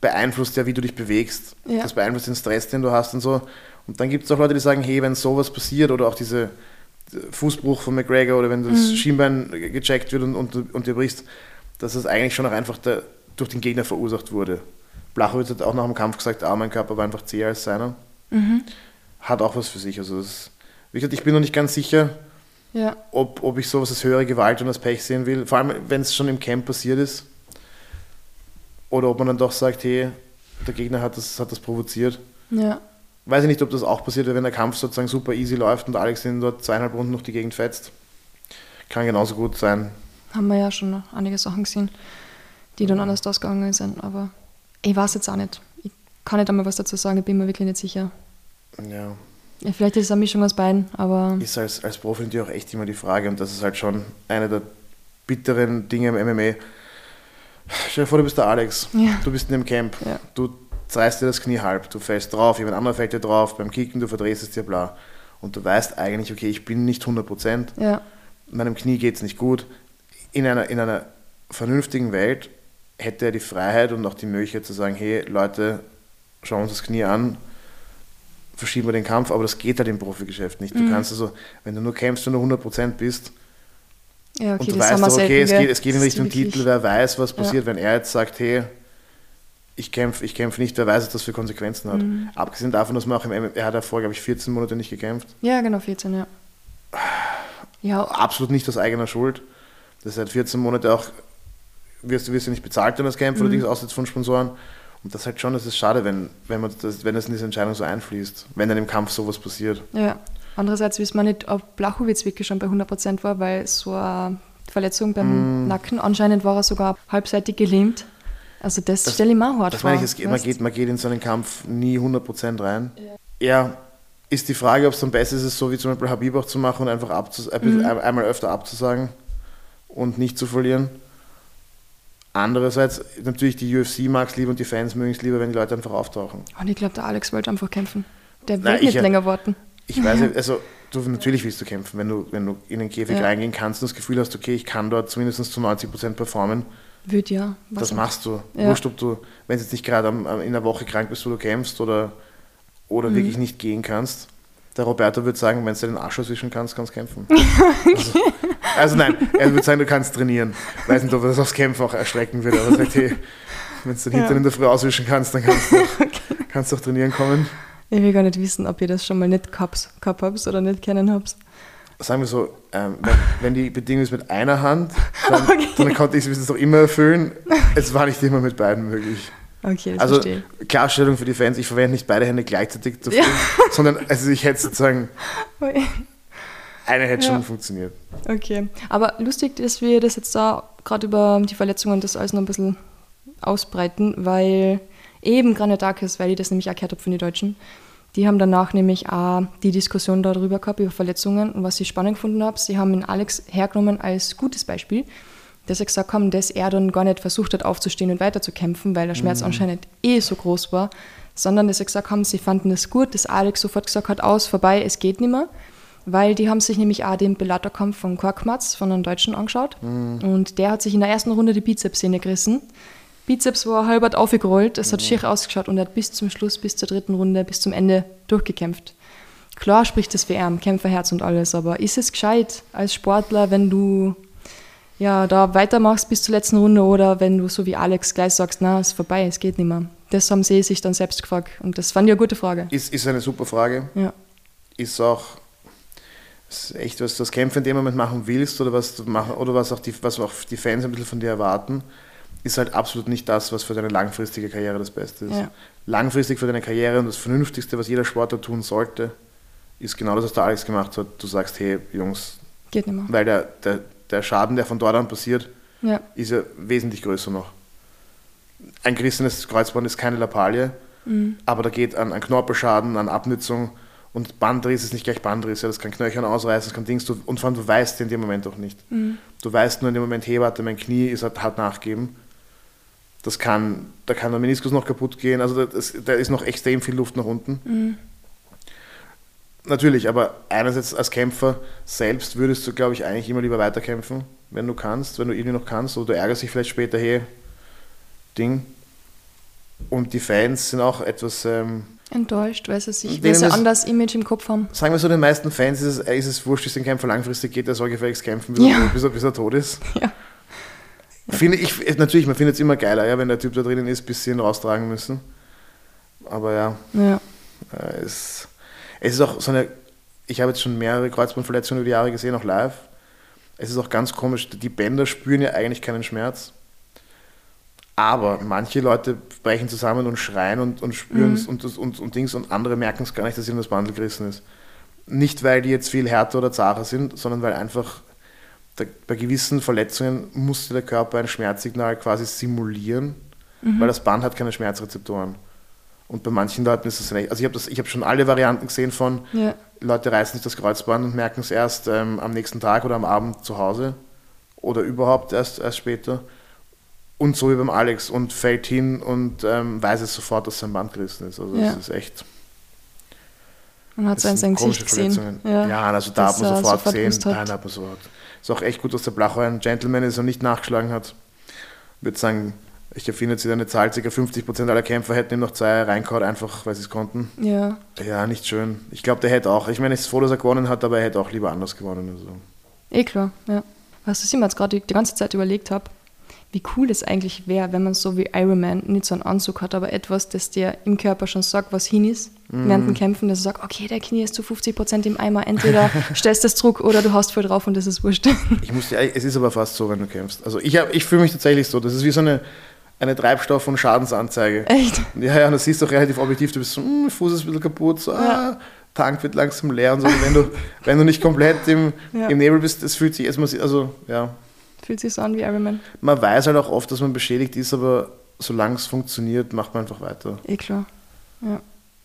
beeinflusst ja, wie du dich bewegst. Ja. Das beeinflusst den Stress, den du hast und so. Und dann gibt es auch Leute, die sagen, hey, wenn sowas passiert oder auch diese Fußbruch von McGregor oder wenn das Mhm. Schienbein gecheckt wird und, und, und dir brichst, dass das eigentlich schon auch einfach der, durch den Gegner verursacht wurde. Blachowitz hat auch nach dem Kampf gesagt, ah, mein Körper war einfach zäher als seiner. Mhm. Hat auch was für sich. Also das, wie gesagt, ich bin noch nicht ganz sicher, ja, ob, ob ich sowas als höhere Gewalt und als Pech sehen will. Vor allem, wenn es schon im Camp passiert ist. Oder ob man dann doch sagt, hey, der Gegner hat das, hat das provoziert. ja. Weiß ich nicht, ob das auch passiert, wenn der Kampf sozusagen super easy läuft und Alex in dort zweieinhalb Runden noch die Gegend fetzt. Kann genauso gut sein. Haben wir ja schon einige Sachen gesehen, die dann anders ausgegangen sind. Aber ich weiß jetzt auch nicht. Ich kann nicht einmal was dazu sagen, ich bin mir wirklich nicht sicher. Ja. Ja, vielleicht ist es eine Mischung aus beiden, aber Ist als, als Profi natürlich auch echt immer die Frage und das ist halt schon eine der bitteren Dinge im MMA. Stell dir vor, du bist der Alex. Ja. Du bist in dem Camp. Ja. Du zerreißt dir das Knie halb. Du fällst drauf, jemand anderer fällt dir drauf. Beim Kicken, du verdrehst es dir bla. Und du weißt eigentlich, okay, ich bin nicht 100%. ja, meinem Knie geht es nicht gut. In einer, in einer vernünftigen Welt hätte er die Freiheit und auch die Möglichkeit zu sagen, hey Leute, schauen uns das Knie an, verschieben wir den Kampf, aber das geht halt im Profigeschäft nicht. Du Mhm. kannst also, wenn du nur kämpfst, wenn du 100% bist ja, okay, und du weißt wir auch, okay, es geht, es geht in Richtung Titel, wer weiß, was Ja. passiert, wenn er jetzt sagt, hey, ich kämpfe ich kämpf nicht, wer weiß, was das für Konsequenzen hat. Mhm. Abgesehen davon, dass man auch im MMA, er hat ja vor, glaube ich, 14 Monate nicht gekämpft. Ja, genau, 14, ja. Ja, absolut nicht aus eigener Schuld. Das seit 14 Monate auch, wirst du wirst ja nicht bezahlt dann als Kämpfer, Mhm. allerdings außer jetzt von Sponsoren. Und das ist halt schon, das ist schade, wenn, wenn, man das, wenn das in diese Entscheidung so einfließt, wenn dann im Kampf sowas passiert. ja. Andererseits wissen wir nicht, ob Blachowitz wirklich schon bei 100% war, weil so eine Verletzung beim Mm. Nacken, anscheinend war er sogar halbseitig gelähmt. Also das, Das- stelle ich mir auch hart Das vor. meine ich, es man, geht, man geht in so einen Kampf nie 100% rein. Ja, ist die Frage, ob es dann besser ist, es so wie zum Beispiel Habib auch zu machen und einfach abzus Mhm. ein- einmal öfter abzusagen und nicht zu verlieren. Andererseits, natürlich die UFC mag es lieber und die Fans mögen es lieber, wenn die Leute einfach auftauchen. Und ich glaube, der Alex wollte einfach kämpfen. Der will Nein, nicht ich- länger warten. Ich weiß nicht, also du, natürlich willst du kämpfen, wenn du, wenn du in den Käfig Ja. reingehen kannst und das Gefühl hast, okay, ich kann dort zumindest zu 90% performen, Wird ja. das machst du. Ja. Wurscht, ob du, wenn es jetzt nicht gerade in der Woche krank bist, wo du kämpfst oder, oder Mhm. wirklich nicht gehen kannst. Der Roberto würde sagen, wenn du den Arsch auswischen kannst, kannst du kämpfen. also, also nein, er würde sagen, du kannst trainieren. Weiß nicht, ob er das aufs Kämpfen auch erstrecken würde, aber er sagt, hey, wenn du den Hintern Ja. in der Früh auswischen kannst, dann kannst du, auch, kannst du auch trainieren kommen. Ich will gar nicht wissen, ob ihr das schon mal nicht gehabt, gehabt habt oder nicht kennen habt. sagen wir so, ähm, wenn, wenn die Bedingung ist mit einer Hand, dann, Okay. dann konnte ich es doch immer erfüllen. Es war nicht immer mit beiden möglich. Okay, Also verstehe. Klarstellung für die Fans, ich verwende nicht beide Hände gleichzeitig dafür, Ja. sondern also ich hätte sozusagen, eine hätte Ja. schon funktioniert. Okay. Aber lustig, dass wir das jetzt da gerade über die Verletzungen das alles noch ein bisschen ausbreiten, weil eben Granadakis, weil ich das nämlich auch gehört habe von den Deutschen, die haben danach nämlich auch die Diskussion darüber gehabt, über Verletzungen. Und was ich spannend gefunden habe, sie haben ihn Alex hergenommen als gutes Beispiel, dass sie gesagt haben, dass er dann gar nicht versucht hat, aufzustehen und weiterzukämpfen, weil der Schmerz anscheinend eh so groß war, sondern dass sie gesagt haben, sie fanden es gut, dass Alex sofort gesagt hat, aus, vorbei, es geht nicht mehr. Weil die haben sich nämlich auch den Bellator-Kampf von Korkmaz, von einem Deutschen, angeschaut. Und der hat sich in der ersten Runde die Bizepssehne gerissen. Bizeps war halbert aufgerollt, es hat schier ausgeschaut und er hat bis zum Schluss, bis zur dritten Runde, bis zum Ende durchgekämpft. Klar spricht das für ihn, Kämpferherz und alles, aber ist es gescheit als Sportler, wenn du ja, da weitermachst bis zur letzten Runde oder wenn du so wie Alex gleich sagst, na, ist vorbei, es geht nicht mehr. Das haben sie sich dann selbst gefragt und das fand ich eine gute Frage. Ist, ist eine super Frage. Ja. Ist auch ist echt, was das Kämpfen in dem Moment machen willst oder was, du machen, oder was, auch die, was auch die Fans ein bisschen von dir erwarten, ist halt absolut nicht das, was für deine langfristige Karriere das Beste ist. Ja. Langfristig für deine Karriere und das Vernünftigste, was jeder Sportler tun sollte, ist genau das, was der Alex gemacht hat. Du sagst, hey Jungs, Geht nicht mehr. weil der, der, der Schaden, der von dort an passiert, Ja, ist ja wesentlich größer noch. Ein gerissenes Kreuzband ist keine Lappalie, Mhm. aber da geht an, an Knorpelschaden, an Abnützung und Bandriss ist nicht gleich Bandriss, ja, das kann Knöchern ausreißen, das kann Dings, du, und vor allem du weißt in dem Moment auch nicht. Mhm. Du weißt nur in dem Moment, hey, warte, mein Knie ist halt, hat nachgeben. Das kann, da kann der Meniskus noch kaputt gehen, also da, das, da ist noch extrem viel Luft nach unten. Mhm. Natürlich, aber einerseits als Kämpfer selbst würdest du, glaube ich, eigentlich immer lieber weiterkämpfen, wenn du kannst, wenn du irgendwie noch kannst, oder du ärgerst dich vielleicht später, hey, Ding. Und die Fans sind auch etwas, ähm, enttäuscht, weil sie sich weil sie ein ist- anderes Image im Kopf haben. sagen wir so, den meisten Fans ist es, äh, ist es wurscht, dass ein Kämpfer langfristig geht, der soll gefälligst kämpfen, bis, Ja. er, bis, er, bis er tot ist. Ja. Finde ich, äh, natürlich, man findet es immer geiler, ja, wenn der Typ da drinnen ist, bis sie ihn raustragen müssen. Aber ja, Ja. äh, es, es ist auch so eine, ich habe jetzt schon mehrere Kreuzbandverletzungen über die Jahre gesehen, auch live. Es ist auch ganz komisch, die Bänder spüren ja eigentlich keinen Schmerz. Aber manche Leute brechen zusammen und schreien und, und spüren es und, das- und, und Dings und andere merken es gar nicht, dass ihnen das Bandel gerissen ist. Nicht, weil die jetzt viel härter oder zacher sind, sondern weil einfach der, bei gewissen Verletzungen musste der Körper ein Schmerzsignal quasi simulieren, weil das Band hat keine Schmerzrezeptoren. Und bei manchen Leuten ist das nicht. Also ich habe habe schon alle Varianten gesehen von Ja. Leute reißen sich das Kreuzband und merken es erst ähm, am nächsten Tag oder am Abend zu Hause oder überhaupt erst, erst später. Und so wie beim Alex und fällt hin und ähm, weiß es sofort, dass sein Band gerissen ist. Also Ja. das ist echt. Man hat es in sind seinem komische Gesicht gesehen. Ja. Ja, also da hat man sofort, sofort gesehen. Nein, hat man sofort. Ist auch echt gut, dass der Blacher ein Gentleman ist und nicht nachgeschlagen hat. Ich würde sagen, ich erfinde jetzt eine Zahl, ca. 50% aller Kämpfer hätten ihm noch zwei reingehauen, einfach weil sie es konnten. ja. Ja, nicht schön. Ich glaube, der hätte auch. Ich meine, ich bin froh, dass er gewonnen hat, aber er hätte auch lieber anders gewonnen. Also. Eh klar, ja. Was ich mir jetzt gerade die, die ganze Zeit überlegt habe, wie cool es eigentlich wäre, wenn man so wie Iron Man nicht so einen Anzug hat, aber etwas, das dir im Körper schon sagt, was hin ist, während dem Kämpfen, dass du sagst, okay, der Knie ist zu 50% im Eimer, entweder stellst das Druck oder du haust voll drauf und das ist wurscht. Ich muss dir, es ist aber fast so, wenn du kämpfst. Also ich, hab- ich fühle mich tatsächlich so. Das ist wie so eine, eine Treibstoff- und Schadensanzeige. Echt? Ja, ja, und das siehst du auch relativ objektiv. Du bist so, hm, Fuß ist ein bisschen kaputt, so, ah, Tank wird langsam leer und so. Und wenn du, wenn du nicht komplett im, Ja. im Nebel bist, das fühlt sich erstmal, also ja, Fühlt sich so an wie Iron Man. man weiß halt auch oft, dass man beschädigt ist, aber solange es funktioniert, macht man einfach weiter. Eh klar. Ja.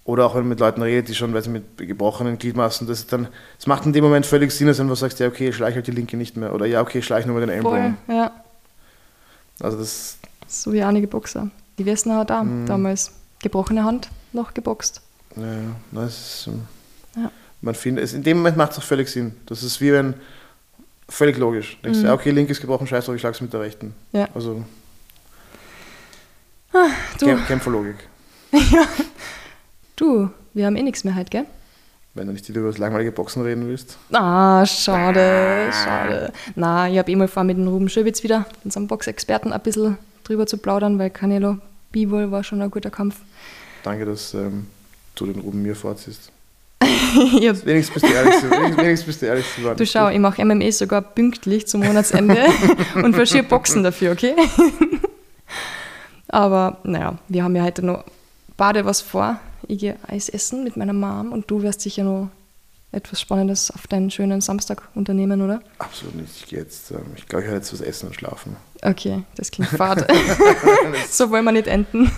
Oder auch wenn man mit Leuten redet, die schon, weil sie mit gebrochenen Gliedmaßen, das dann, es macht in dem Moment völlig Sinn, wenn du sagst, ja, okay, schleich halt die linke nicht mehr. Oder ja, okay, schleich nur mit den Voll, Ellbogen. ja. Also das, So wie einige Boxer. Die Wessener hat auch Mhm. damals gebrochene Hand noch geboxt. ja, ja, das ist, ähm, Ja. man findet, es, in dem Moment macht es auch völlig Sinn. Das ist wie wenn, völlig logisch. Du denkst, Mhm. ja, okay, link ist gebrochen, scheiß drauf, ich schlag's mit der rechten. Ja. Also, Du, Kämp Kämpferlogik. du, wir haben eh nichts mehr heute, gell? Wenn du nicht über das langweilige Boxen reden willst. Ah, schade, schade. Na, ich habe eh mal vor, mit dem Ruben Schöbitz wieder, unserem Boxexperten, ein bisschen drüber zu plaudern, weil Canelo Bivol war schon ein guter Kampf. Danke, dass ähm, du den Ruben mir vorziehst. Wenigstens bist du ehrlich zu, wenigstens, bist du ehrlich zu du schau, ich mache MMA sogar pünktlich zum Monatsende und verschiebe Boxen dafür, okay? Aber naja, wir haben ja heute noch beide was vor. Ich gehe Eis essen mit meiner Mom und du wirst sicher noch etwas Spannendes auf deinen schönen Samstag unternehmen, oder? Absolut nicht. Ich gehe jetzt, ähm, ich glaube, ich werde jetzt was essen und schlafen. Okay, das klingt fad. so wollen wir nicht enden.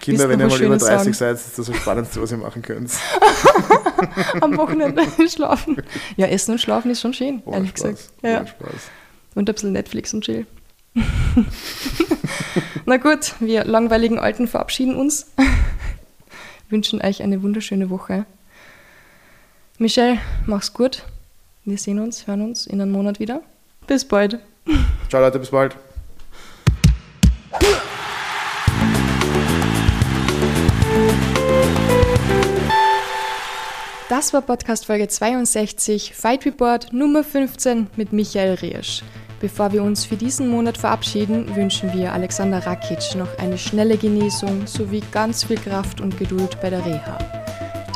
Kinder, wenn ihr mal über Schönes 30 sagen? seid, ist das das Spannendste, was ihr machen könnt. Am Wochenende schlafen. Ja, essen und schlafen ist schon schön, Ohne ehrlich Spaß. gesagt. Ja. Ohne Spaß. Und ein bisschen Netflix und Chill. Na gut, wir langweiligen Alten verabschieden uns. Wünschen euch eine wunderschöne Woche. Michelle, mach's gut. Wir sehen uns, hören uns in einem Monat wieder. Bis bald. Ciao Leute, bis bald. Das war Podcast Folge 62, Fight Report Nummer 15 mit Michael Riesch. Bevor wir uns für diesen Monat verabschieden, wünschen wir Alexander Rakic noch eine schnelle Genesung sowie ganz viel Kraft und Geduld bei der Reha.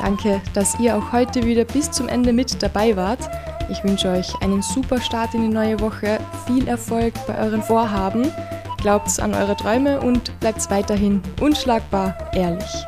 Danke, dass ihr auch heute wieder bis zum Ende mit dabei wart. Ich wünsche euch einen super Start in die neue Woche, viel Erfolg bei euren Vorhaben, glaubt an eure Träume und bleibt weiterhin unschlagbar ehrlich.